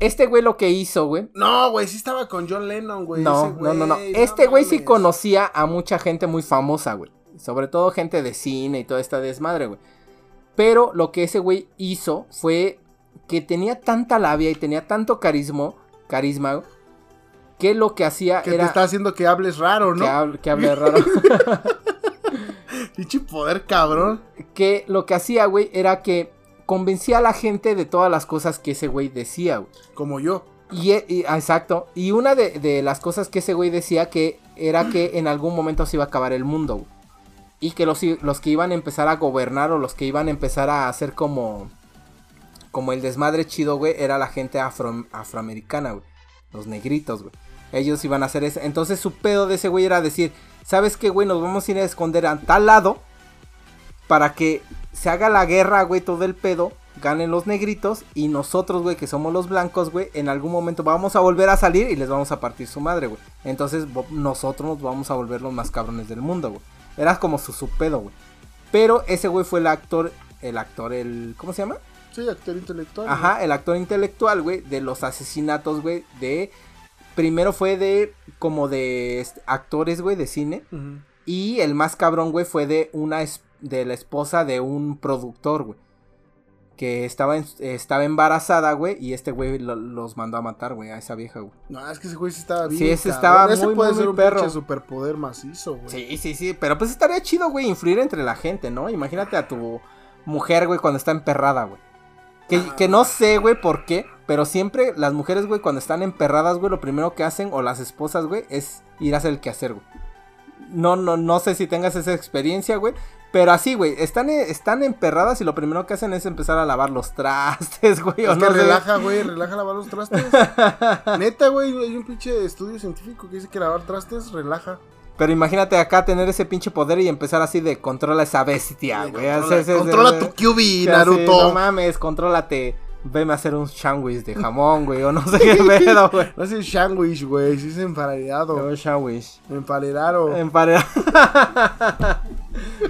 Este güey lo que hizo, güey. No, güey, sí estaba con John Lennon, güey. No, ese no, no, no. Este güey sí conocía a mucha gente muy famosa, güey. Sobre todo gente de cine y toda esta desmadre, güey. Pero lo que ese güey hizo fue que tenía tanta labia y tenía tanto carisma, carisma, güey, que lo que hacía Que te era está haciendo que hables raro, que, ¿no? hable, que hable raro. Pinche poder, cabrón. que lo que hacía, güey, era que convencía a la gente de todas las cosas que ese güey decía, güey. Como yo. Y, e- y- ah, exacto. Y una de, de las cosas que ese güey decía que era que en algún momento se iba a acabar el mundo, güey. Y que los, los que iban a empezar a gobernar o los que iban a empezar a hacer como. Como el desmadre chido, güey, era la gente afro- afroamericana, güey. Los negritos, güey. Ellos iban a hacer eso. Entonces su pedo de ese güey era decir, ¿sabes qué, güey? Nos vamos a ir a esconder a tal lado para que se haga la guerra, güey, todo el pedo, ganen los negritos y nosotros, güey, que somos los blancos, güey, en algún momento vamos a volver a salir y les vamos a partir su madre, güey. Entonces nosotros nos vamos a volver los más cabrones del mundo, güey. Era como su, su pedo, güey. Pero ese güey fue el actor, el actor, el... ¿Cómo se llama? Sí, actor intelectual. Ajá, el actor intelectual, güey, de los asesinatos, güey, de... Primero fue de como de este, actores, güey, de cine. Y el más cabrón, güey, fue de una de la esposa de un productor, güey. Que estaba, en- estaba embarazada, güey. Y este güey lo- los mandó a matar, güey, a esa vieja, güey. No, es que ese güey sí estaba bien. Sí, ese estaba Ese muy, puede muy, ser muy un perro. superpoder macizo, güey. Sí, sí, sí. Pero pues estaría chido, güey, influir entre la gente, ¿no? Imagínate a tu mujer, güey, cuando está emperrada, güey. Que, que no sé, güey, por qué, pero siempre las mujeres, güey, cuando están emperradas, güey, lo primero que hacen, o las esposas, güey, es ir a hacer el quehacer, güey. No, no, no sé si tengas esa experiencia, güey. Pero así, güey, están, eh, están emperradas y lo primero que hacen es empezar a lavar los trastes, güey. Es no que sé. relaja, güey, relaja lavar los trastes. Neta, güey, hay un pinche estudio científico que dice que lavar trastes relaja. Pero imagínate acá tener ese pinche poder y empezar así de controla esa bestia, güey. controla tu QB, Naruto. así, no mames, contrólate. Veme a hacer un sándwich de jamón, güey, o no sé qué pedo, güey. No es el sandwich, güey, sí es emparedado. Un sándwich. Emparedado. Empare-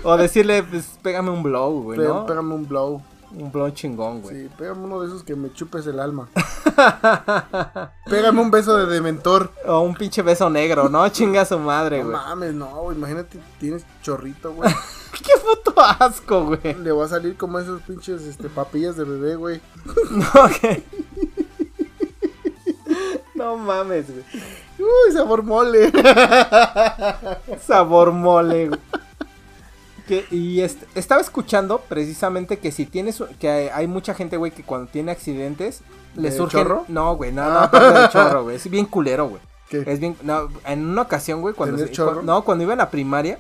o decirle, pues, pégame un blow, güey, ¿no? Pégame un blow. Un blow chingón, güey. Sí, pégame uno de esos que me chupes el alma. pégame un beso de dementor. O un pinche beso negro, ¿no? Chinga su madre, No güey. mames, no, güey, imagínate, tienes chorrito, güey. Qué puto asco, güey. Le va a salir como esos pinches este, papillas de bebé, güey. No, ok. No mames, güey. Uy, sabor mole. Sabor mole, güey. Que, y est- estaba escuchando precisamente que si tienes que hay, hay mucha gente, güey, que cuando tiene accidentes le ¿De surge chorro? No, güey, no, no, Ah. de chorro, güey. Es bien culero, güey. ¿Qué? Es bien no, en una ocasión, güey, cuando ¿Tener se- cu- no, cuando iba en la primaria,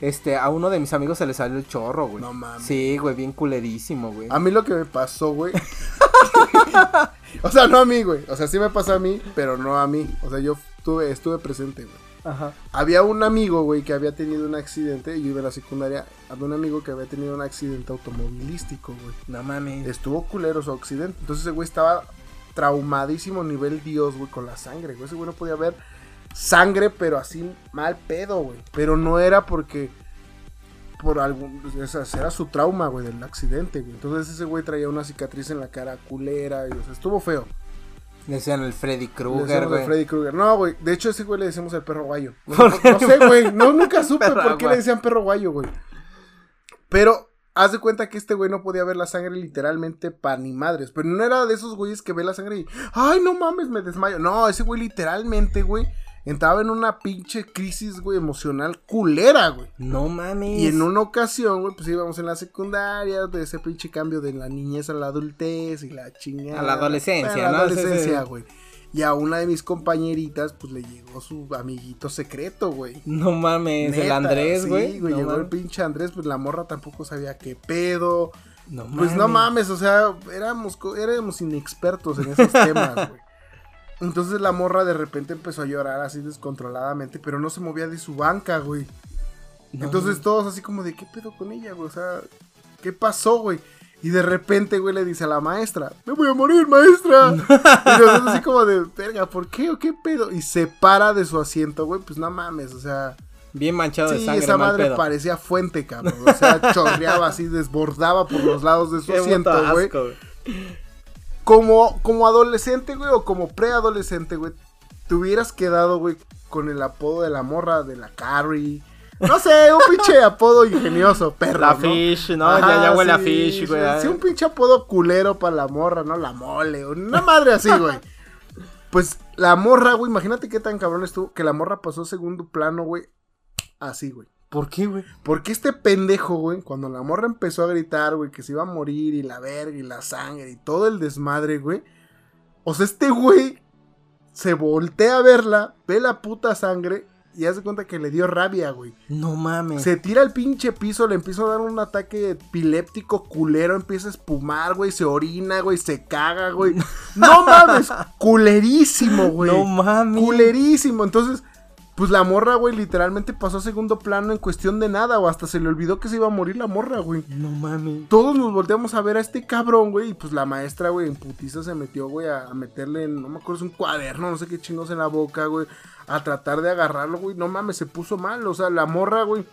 este a uno de mis amigos se le salió el chorro, güey. No mames. Sí, güey, bien culerísimo, güey. A mí lo que me pasó, güey. o sea, no a mí, güey. O sea, sí me pasó a mí, pero no a mí. O sea, yo estuve, estuve presente, güey. Ajá. Había un amigo, güey, que había tenido un accidente. Yo iba a la secundaria. Había un amigo que había tenido un accidente automovilístico, güey. No mames. Estuvo culero su accidente. Entonces ese güey estaba traumadísimo nivel Dios, güey, con la sangre, güey. Ese güey no podía ver sangre, pero así mal pedo, güey. Pero no era porque por algún, o sea, era su trauma, güey, del accidente, güey. Entonces ese güey traía una cicatriz en la cara culera, y, o sea, estuvo feo. Le decían el Freddy Krueger, decíamos al güey. Freddy Krueger. No, güey, de hecho ese güey le decíamos el perro guayo. No, sé, güey, no, nunca supe Perro por qué le decían perro guayo, güey. Pero haz de cuenta que este güey no podía ver la sangre literalmente pa' ni madres. Pero no era de esos güeyes que ve la sangre y, ay, no mames, me desmayo. No, ese güey literalmente, güey, entraba en una pinche crisis, güey, emocional culera, güey. No mames. Y en una ocasión, güey, pues íbamos en la secundaria, de ese pinche cambio de la niñez a la adultez y la chingada. A la adolescencia, A la ¿no? Sí, sí, adolescencia, sí. güey. Y a una de mis compañeritas, pues le llegó su amiguito secreto, güey. No mames, el Andrés, sí, güey. güey, no, llegó el pinche Andrés, pues la morra tampoco sabía qué pedo. no Pues no mames, o sea, éramos, éramos inexpertos en esos temas, güey. Entonces la morra de repente empezó a llorar así descontroladamente, pero no se movía de su banca, güey. No, Entonces todos así como de, ¿qué pedo con ella, güey? O sea, ¿qué pasó, güey? Y de repente, güey, le dice a la maestra, me voy a morir, maestra. y nosotros así como de, verga, ¿por qué o qué pedo? Y se para de su asiento, güey, pues no mames, o sea... Bien manchado de Sí, sangre, esa madre pedo. parecía fuente, cabrón. O sea, chorreaba así, desbordaba por los lados de su Qué asiento, güey. Como, como adolescente, güey, o como preadolescente, güey, te hubieras quedado, güey, con el apodo de la morra de la Carrie. No sé, un pinche apodo ingenioso, perro. La ¿no? Fish, ¿no? Ajá, ya, ya huele a sí, Fish, güey. Sí, un pinche apodo culero para la morra, ¿no? La mole, una madre así, güey. Pues la morra, güey, imagínate qué tan cabrón estuvo que la morra pasó a segundo plano, güey. Así, güey. ¿Por qué, güey? Porque este pendejo, güey, cuando la morra empezó a gritar, güey, que se iba a morir y la verga y la sangre y todo el desmadre, güey. O sea, este güey se voltea a verla, ve la puta sangre y hace cuenta que le dio rabia, güey. No mames. Se tira al pinche piso, le empieza a dar un ataque epiléptico culero, empieza a espumar, güey, se orina, güey, se caga, güey. No mames, culerísimo, güey. No mames. Culerísimo. Entonces, pues la morra, güey, literalmente pasó a segundo plano en cuestión de nada, o hasta se le olvidó que se iba a morir la morra, güey. No mames. Todos nos volteamos a ver a este cabrón, güey, y pues la maestra, güey, en putiza se metió, güey, a, a meterle, en, no me acuerdo, es un cuaderno, no sé qué chingos en la boca, güey, a tratar de agarrarlo, güey. No mames, se puso mal, o sea, la morra, güey.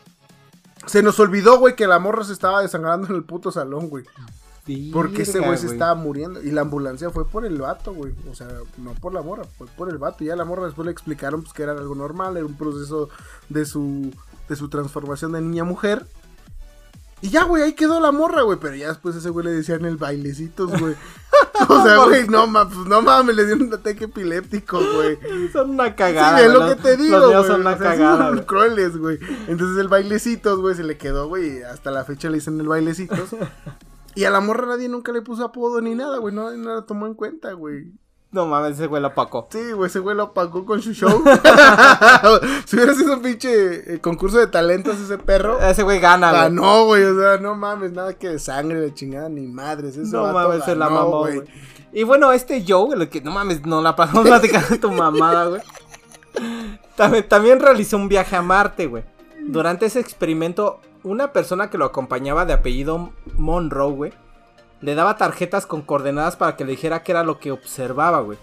Se nos olvidó, güey, que la morra se estaba desangrando en el puto salón, güey. Porque ese güey se estaba muriendo. Y la ambulancia fue por el vato, güey. O sea, no por la morra, fue por el vato. Y ya la morra después le explicaron pues, que era algo normal, era un proceso de su, de su transformación de niña a mujer. Y ya, güey, ahí quedó la morra, güey. Pero ya después ese güey le decían el bailecitos, güey. o sea, güey, no mames, pues, no mames, le dio un ataque epiléptico, güey. Son una Sí, cagada. es lo que te digo, Los güey. son una O sea, sí cagada, son crueles, güey. Entonces el bailecitos, güey, se le quedó, güey. Hasta la fecha le dicen el bailecitos. Y a la morra nadie nunca le puso apodo ni nada, güey. No, no la tomó en cuenta, güey. No mames, ese güey lo opacó. Sí, güey, ese güey lo apagó con su show. si hubiera sido un pinche eh, concurso de talentos ese perro. Ese güey gana, güey. Ganó, güey. O sea, no mames, nada que de sangre, de chingada, ni madres. Ese No mames, se la mamó, güey. Y bueno, este Joe, el que no mames, no la pasamos platicando tu mamada, güey. También, también realizó un viaje a Marte, güey. Durante ese experimento, una persona que lo acompañaba de apellido Monroe, güey, le daba tarjetas con coordenadas para que le dijera qué era lo que observaba, güey.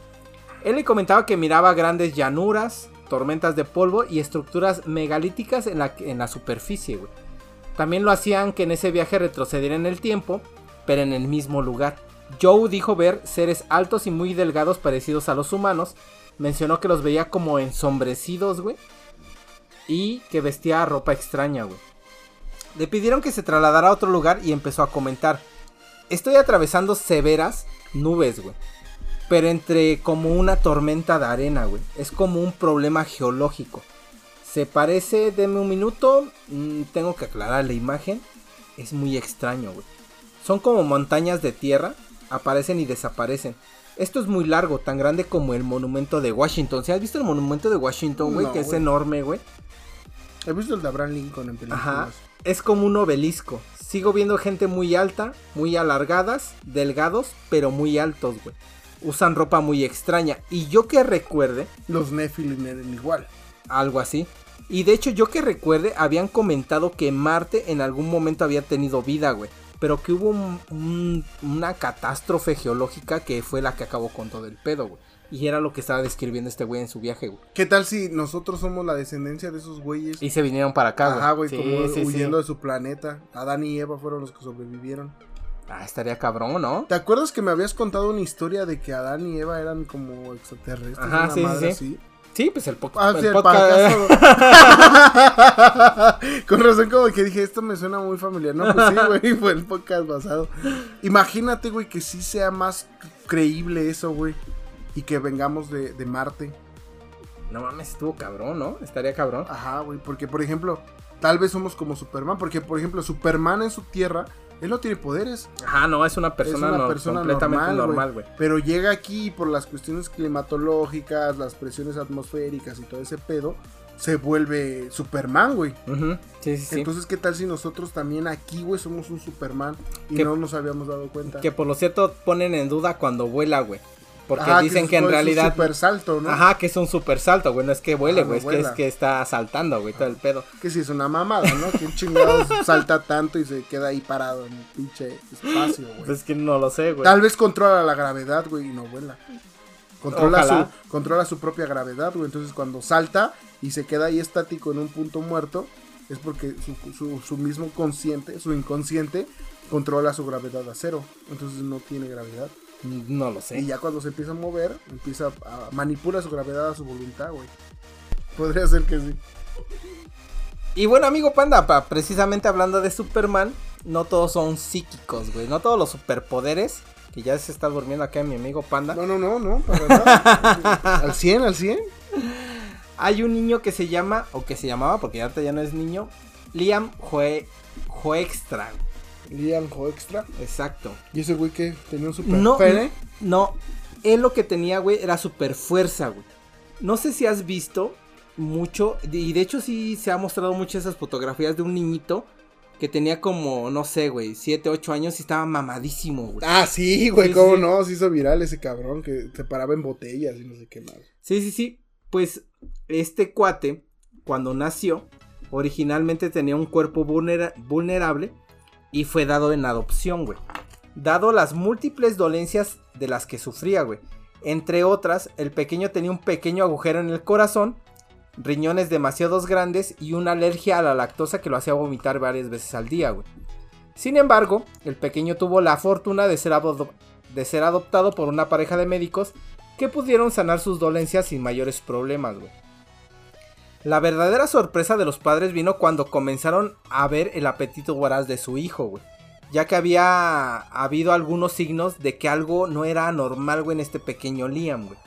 Él le comentaba que miraba grandes llanuras, tormentas de polvo y estructuras megalíticas en la, en la superficie, güey. También lo hacían que en ese viaje retrocediera en el tiempo, pero en el mismo lugar. Joe dijo ver seres altos y muy delgados parecidos a los humanos. Mencionó que los veía como ensombrecidos, güey. Y que vestía ropa extraña, güey. Le pidieron que se trasladara a otro lugar y empezó a comentar. Estoy atravesando severas nubes, güey. Pero entre como una tormenta de arena, güey. Es como un problema geológico. Se parece, deme un minuto. mm, tengo que aclarar la imagen. Es muy extraño, güey. Son como montañas de tierra. Aparecen y desaparecen. Esto es muy largo, tan grande como el monumento de Washington. ¿Se has visto el monumento de Washington, güey? No, que es enorme, güey. He visto el de Abraham Lincoln en películas. Ajá. Es como un obelisco. Sigo viendo gente muy alta, muy alargadas, delgados, pero muy altos, güey. Usan ropa muy extraña. Y yo que recuerde, Los Nephilim eran igual. algo así. Y de hecho, yo que recuerde, habían comentado que Marte en algún momento había tenido vida, güey. Pero que hubo un- un- una catástrofe geológica que fue la que acabó con todo el pedo, güey. Y era lo que estaba describiendo este güey en su viaje, güey. ¿Qué tal si nosotros somos la descendencia de esos güeyes? Y se vinieron para acá, güey. Ajá, güey, Sí, como sí, sí. huyendo de su planeta. Adán y Eva fueron los que sobrevivieron. Ah, estaría cabrón, ¿no? ¿Te acuerdas que me habías contado una historia de que Adán y Eva eran como extraterrestres? Ajá, una sí, sí, madre sí. así? Sí, pues el, po- Ah, el sí, el podcast. Con razón como que dije, esto me suena muy familiar. No, pues sí, güey, fue el podcast pasado. Imagínate, güey, que sí sea más creíble eso, güey. Y que vengamos de, de Marte. No mames, estuvo cabrón, ¿no? Estaría cabrón. Ajá, güey, porque por ejemplo, tal vez somos como Superman. Porque, por ejemplo, Superman en su tierra, él no tiene poderes. Ajá, no, es una persona, es una no- persona completamente normal, normal, güey. Pero llega aquí por las cuestiones climatológicas, las presiones atmosféricas y todo ese pedo, se vuelve Superman, güey. Ujú, Sí, sí, sí. Entonces, ¿qué tal si nosotros también aquí, güey, somos un Superman y Que- no nos habíamos dado cuenta? que por lo cierto ponen en duda cuando vuela, güey. Porque Ajá, dicen que en es un realidad... super salto, ¿no? Ajá, que es un super salto, güey. No es que vuele, Ah, no güey. es, que es que está saltando, güey, todo el pedo. Que sí es una mamada, ¿no? que un chingado salta tanto y se queda ahí parado en el pinche espacio, güey. Pues es que no lo sé, güey. Tal vez controla la gravedad, güey, y no vuela. Controla su, controla su propia gravedad, güey. Entonces, cuando salta y se queda ahí estático en un punto muerto, es porque su, su- su mismo consciente, su inconsciente, controla su gravedad a cero. Entonces, no tiene gravedad. No lo sé. Y ya cuando se empieza a mover, empieza a manipula su gravedad a su voluntad, güey. Podría ser que sí. Y bueno, amigo Panda, pa- precisamente hablando de Superman, no todos son psíquicos, güey. No todos los superpoderes, que ya se está durmiendo acá mi amigo Panda. No, no, no, no, para nada. al 100, al 100. Hay un niño que se llama, o que se llamaba, porque ahorita ya no es niño, Liam Joe, Joextra. Liam Extra. Exacto. ¿Y ese güey que tenía un super No, pene? no, él lo que tenía, güey, era super fuerza, güey. No sé si has visto mucho, y de hecho sí se ha mostrado muchas esas fotografías de un niñito que tenía como, no sé, güey, 7, 8 años y estaba mamadísimo, güey. Ah, sí, güey, Sí, cómo sí. no, se hizo viral ese cabrón que se paraba en botellas y no sé qué más. Sí, sí, sí. Pues este cuate, cuando nació, originalmente tenía un cuerpo vulnera- vulnerable y fue dado en adopción, güey. Dado las múltiples dolencias de las que sufría, güey. Entre otras, el pequeño tenía un pequeño agujero en el corazón, riñones demasiados grandes y una alergia a la lactosa que lo hacía vomitar varias veces al día, güey. Sin embargo, el pequeño tuvo la fortuna de ser, de ser adoptado por una pareja de médicos que pudieron sanar sus dolencias sin mayores problemas, güey. La verdadera sorpresa de los padres vino cuando comenzaron a ver el apetito voraz de su hijo, güey. Ya que había habido algunos signos de que algo no era normal, güey, en este pequeño Liam, güey.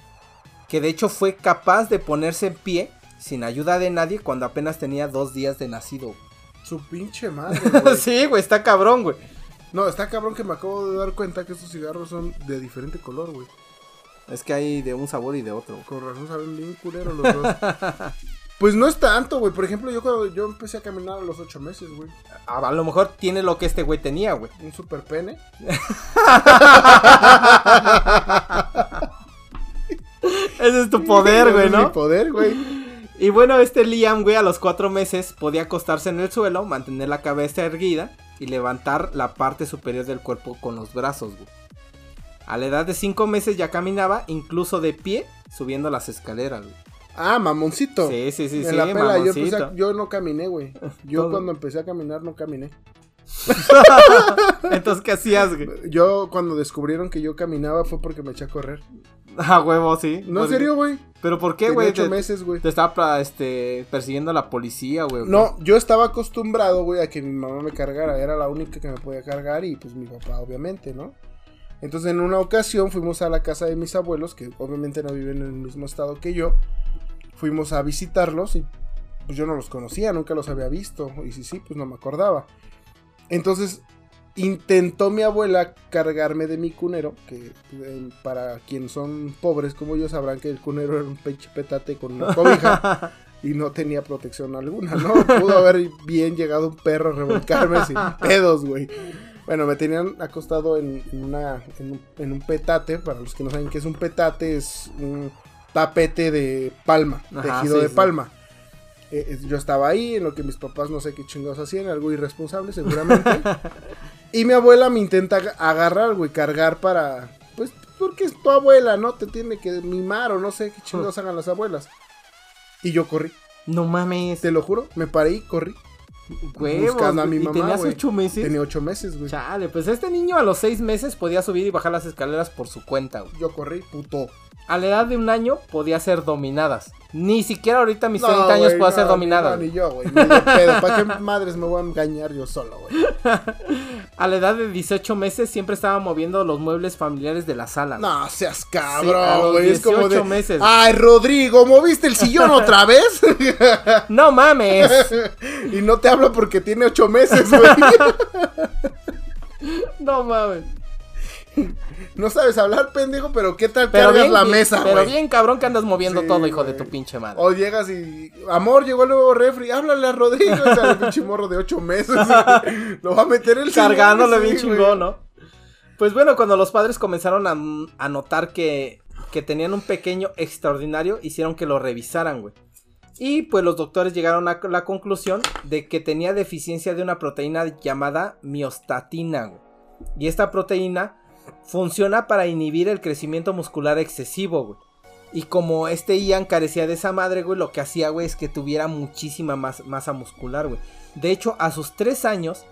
Que de hecho fue capaz de ponerse en pie, sin ayuda de nadie, cuando apenas tenía dos días de nacido. güey. Su pinche madre, güey. sí, güey, está cabrón, güey. No, está cabrón que me acabo de dar cuenta que estos cigarros son de diferente color, güey. Es que hay de un sabor y de otro. Con razón saben bien culero los dos. pues no es tanto, güey. Por ejemplo, yo cuando yo empecé a caminar a los ocho meses, güey. A, a lo mejor tiene lo que este güey tenía, güey. Un super pene. Ese es tu poder, güey, Ese es ¿no? Mi poder, güey. Y bueno, este Liam, güey, a los cuatro meses podía acostarse en el suelo, mantener la cabeza erguida y levantar la parte superior del cuerpo con los brazos, güey. A la edad de cinco meses ya caminaba, incluso de pie, subiendo las escaleras, güey. Ah, mamoncito. Sí, sí, sí, En sí, la pela, yo, empecé a- yo no caminé, güey. Yo Todo. cuando empecé a caminar no caminé. Entonces, ¿qué hacías, güey? Yo cuando descubrieron que yo caminaba fue porque me eché a correr. A huevo, sí. No, en serio, güey. ¿Pero por qué, güey? ocho Te, meses, güey. te estaba este, persiguiendo la policía, güey. No, yo estaba acostumbrado, güey, a que mi mamá me cargara. Era la única que me podía cargar y pues mi papá, obviamente, ¿no? Entonces en una ocasión fuimos a la casa de mis abuelos, que obviamente no viven en el mismo estado que yo. Fuimos a visitarlos y pues yo no los conocía, nunca los había visto. Y si sí, pues no me acordaba. Entonces intentó mi abuela cargarme de mi cunero, que eh, para quienes son pobres como yo sabrán que el cunero era un pinche petate con una cobija y no tenía protección alguna, ¿no? Pudo haber bien llegado un perro a revolcarme sin pedos, güey. Bueno, me tenían acostado en, en una, en, un, en un petate, para los que no saben qué es un petate, es un tapete de palma, Ajá, tejido sí, de sí. palma. Eh, yo estaba ahí, en lo que mis papás no sé qué chingados hacían, algo irresponsable seguramente. y mi abuela me intenta ag- agarrar, güey, cargar para... Pues porque es tu abuela, ¿no? Te tiene que mimar o no sé qué chingados hagan las abuelas. Y yo corrí, No mames. te lo juro, me paré y corrí. Huevos, buscando a mi ¿Y mamá, tenías ocho meses? Tenía ocho meses, güey. Chale, pues este niño a los seis meses podía subir y bajar las escaleras por su cuenta, güey. Yo corrí, puto. A la edad de un año podía ser dominadas. Ni siquiera ahorita a mis No, 30 años puedo no, ser dominada. No, ni yo, güey. ¿Para qué madres me voy a engañar yo solo, güey? A la edad de 18 meses siempre estaba moviendo los muebles familiares de la sala. No seas Sí, cabrón, güey. es como de. 18 meses. Ay, Rodrigo, ¿moviste el sillón otra vez? ¡No mames! y no te hablo porque tiene ocho meses, güey. no mames. no sabes hablar, pendejo, pero ¿qué tal Pero cargas bien, la bien- mesa, pero bien cabrón que andas moviendo Sí, todo, hijo de tu pinche madre. O llegas y. Amor, llegó el nuevo refri. Háblale a Rodrigo. O sea, el pinche morro de ocho meses. Lo va a meter el Cargándole bien chingón, ¿no? Pues bueno, cuando los padres comenzaron a, a notar que, que tenían un pequeño extraordinario, hicieron que lo revisaran, güey. Y pues los doctores llegaron a la conclusión de que tenía deficiencia de una proteína llamada miostatina, güey. Y esta proteína funciona para inhibir el crecimiento muscular excesivo, güey. Y como este Ian carecía de esa madre, güey, lo que hacía, güey, es que tuviera muchísima más, masa muscular, güey. De hecho, a sus tres años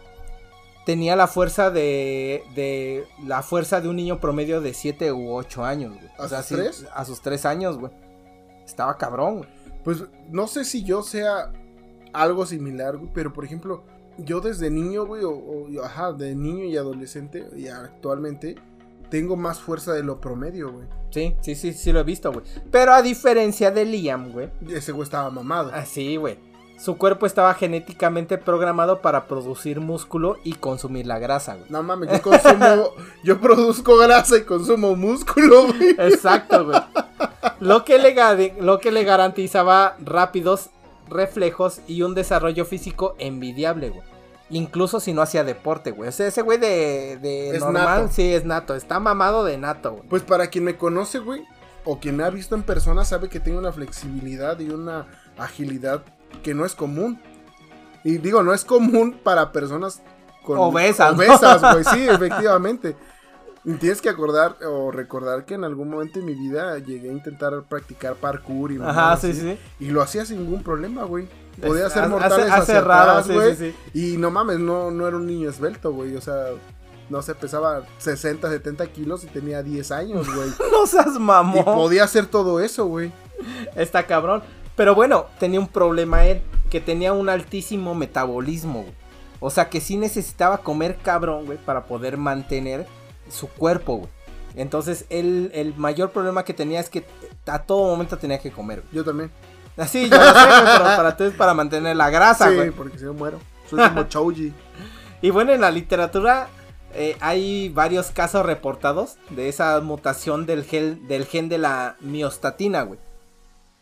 tenía la fuerza de, de la fuerza de un niño promedio de 7 u 8 años, güey. ¿A sus sí, tres? A sus 3 años, güey. Estaba cabrón, güey. Pues no sé si yo sea algo similar, güey, pero por ejemplo, yo desde niño, güey, o, o- ajá, de niño y adolescente, y actualmente, tengo más fuerza de lo promedio, güey. Sí, sí, sí, sí lo he visto, güey. Pero a diferencia de Liam, güey. Ese güey estaba mamado. Así, güey. Su cuerpo estaba genéticamente programado para producir músculo y consumir la grasa, güey. No mames, yo consumo, yo produzco grasa y consumo músculo, güey. Exacto, güey. Lo que, le, lo que le garantizaba rápidos reflejos y un desarrollo físico envidiable, güey. Incluso si no hacía deporte, güey. O sea, ese güey de, de Es normal, nato. sí, es nato. Está mamado de nato, güey. Pues para quien me conoce, güey, o quien me ha visto en persona, sabe que tengo una flexibilidad y una agilidad que no es común. Y digo, no es común para personas con Obesas, ¿no? Obesas, güey, sí, efectivamente. Y tienes que acordar o recordar que en algún momento en mi vida llegué a intentar practicar parkour y Ajá, mamadas sí, así, sí. Y lo hacía sin ningún problema, güey. Podía hacer hace- mortales hace hacia raro, atrás, sí, güey. sí, Y no mames, no, no era un niño esbelto, güey. O sea, no sé, pesaba 60, 70 kilos y tenía 10 años, güey. No seas y mamón. podía hacer todo eso, güey. Está cabrón. Pero bueno, tenía un problema él. Que tenía un altísimo metabolismo, güey. O sea que sí necesitaba comer cabrón, güey, para poder mantener su cuerpo, güey. Entonces, él, el mayor problema que tenía es que a todo momento tenía que comer, güey. Yo también. Así, yo lo sé, güey, pero para ti es para mantener la grasa, sí, güey. porque si no muero. Soy como Chouji. Y bueno, en la literatura eh, hay varios casos reportados de esa mutación del gen, del gen de la miostatina, güey.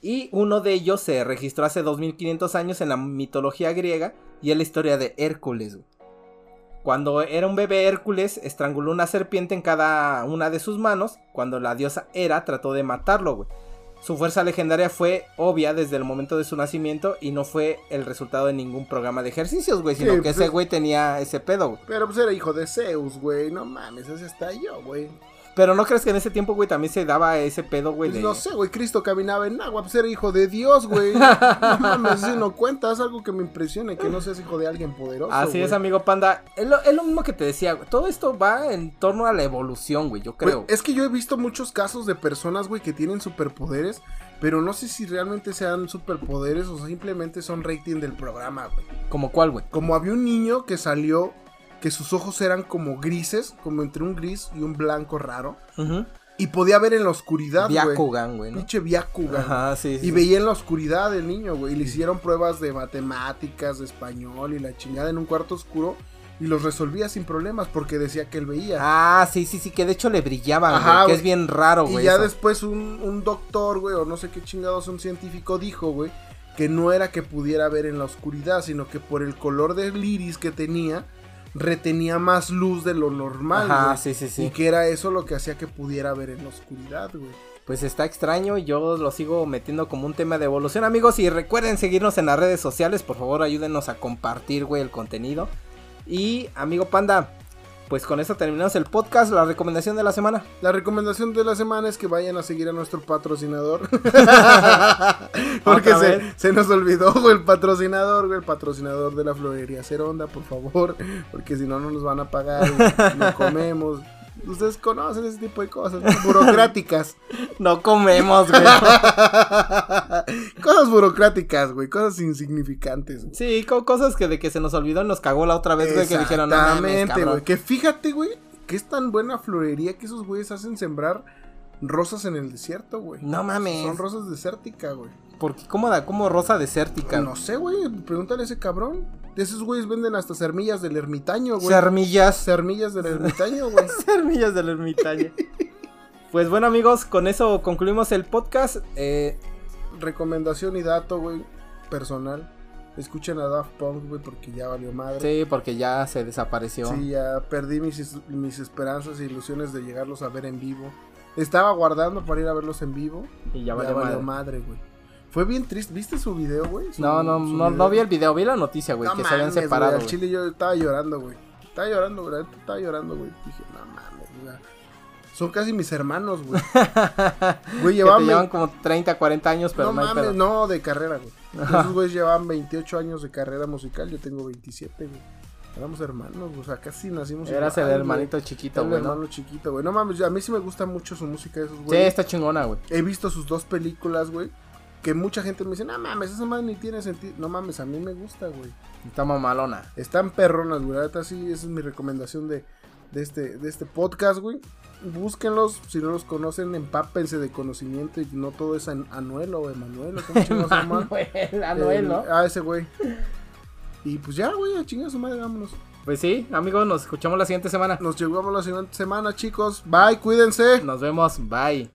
Y uno de ellos se registró hace 2500 años en la mitología griega y es la historia de Hércules, güey. Cuando era un bebé Hércules, estranguló una serpiente en cada una de sus manos. Cuando la diosa Hera trató de matarlo, güey. Su fuerza legendaria fue obvia desde el momento de su nacimiento y no fue el resultado de ningún programa de ejercicios, güey, sino Sí, que pues ese es- güey tenía ese pedo, güey. Pero pues era hijo de Zeus, güey. No mames, ese está yo, güey. Pero no crees que en ese tiempo, güey, también se daba ese pedo, güey, Pues de... no sé, güey. Cristo caminaba en agua, pues era hijo de Dios, güey. No mames, si no cuentas algo que me impresione, que no seas hijo de alguien poderoso. Así es, amigo panda. Es lo, es lo mismo que te decía, güey. Todo esto va en torno a la evolución, güey, yo creo. Güey, es que yo he visto muchos casos de personas, güey, que tienen superpoderes, pero no sé si realmente sean superpoderes o simplemente son rating del programa, güey. ¿Como cuál, güey? Como había un niño que salió que sus ojos eran como grises, como entre un gris y un blanco raro, Ujú. y podía ver en la oscuridad, güey. Byakugan, güey, ¿no? Pinche Byakugan. Ajá, sí, sí. Y veía en la oscuridad el niño, güey. Y le hicieron pruebas de matemáticas, de español y la chingada en un cuarto oscuro. Y los resolvía sin problemas porque decía que él veía. Ah, sí, sí, sí, que de hecho le brillaban, Ajá, güey, que es bien raro, y güey. ya eso. después un, un doctor, güey, o no sé qué chingados, un científico dijo, güey, que no era que pudiera ver en la oscuridad, sino que por el color del iris que tenía, retenía más luz de lo normal, Ajá, güey. sí, sí, sí. Y que era eso lo que hacía que pudiera ver en la oscuridad, güey. Pues está extraño y yo lo sigo metiendo como un tema de evolución, amigos. Y recuerden seguirnos en las redes sociales, por favor, ayúdenos a compartir, güey, el contenido. Y, amigo panda, pues con eso terminamos el podcast, la recomendación de la semana. La recomendación de la semana es que vayan a seguir a nuestro patrocinador. Porque ¿Otra se, nos olvidó, güey, el patrocinador, güey, el patrocinador de la florería Ceronda, por favor. Porque si no, no nos van a pagar, no comemos. Ustedes conocen ese tipo de cosas, ¿no? burocráticas. No comemos, güey. cosas burocráticas, güey, cosas insignificantes. güey. Sí, co- cosas que de que se nos olvidó nos cagó la otra vez, güey, que dijeron, no Exactamente, cabrón". güey. Que fíjate, güey, que es tan buena florería que esos güeyes hacen sembrar rosas en el desierto, güey. No mames. Son rosas desérticas, güey. Porque cómo da como rosa desértica. No sé, güey. Pregúntale a ese cabrón. De esos güeyes venden hasta semillas del ermitaño, güey. Sermillas. Semillas del ermitaño, güey. Semillas del ermitaño. pues bueno, amigos, con eso concluimos el podcast. Eh, Recomendación y dato, güey. Personal. Escuchen a Daft Punk, güey, porque ya valió madre. sí, porque ya se desapareció. Sí, ya perdí mis, is- mis esperanzas e ilusiones de llegarlos a ver en vivo. Estaba guardando para ir a verlos en vivo. Y ya Ya, valió madre. madre, güey. Fue bien triste. ¿Viste su video, güey? No, no, no, video. no vi el video, vi la noticia, güey, No que se habían güey, separado. Al chile yo estaba llorando, güey. Estaba llorando, güey. Estaba llorando, güey. Dije, no mames, güey. Son casi mis hermanos, güey. Güey, llevaban. llevan como 30, 40 años, pero no no, hay mames, pedo. no, de carrera, güey. Esos güeyes llevaban 28 años de carrera musical. Yo tengo 27, güey. Éramos hermanos, güey, o sea, casi nacimos. Eras igual, el güey. hermanito chiquito, el güey, ¿no? hermano chiquito, güey. No mames, a mí sí me gusta mucho su música de esos Sí, güeyes. está chingona, güey. He visto sus dos películas, güey. Que mucha gente me dice, no mames, esa madre ni tiene sentido. No mames, a mí me gusta, güey. Está mamalona. Están perronas, güey. Neta sí, esa es mi recomendación de, de, este, de este podcast, güey. Búsquenlos, si no los conocen, empápense de conocimiento y no todo es an- Anuelo o Emanuel, o ¿cómo chingados se llama? Manuel, Anuel, ¿no? El- Ah, ese güey. Y pues ya, güey, a chingar su madre, vámonos. Pues sí, amigos, nos escuchamos la siguiente semana. Nos llegamos la siguiente semana, chicos. Bye, cuídense. Nos vemos, bye.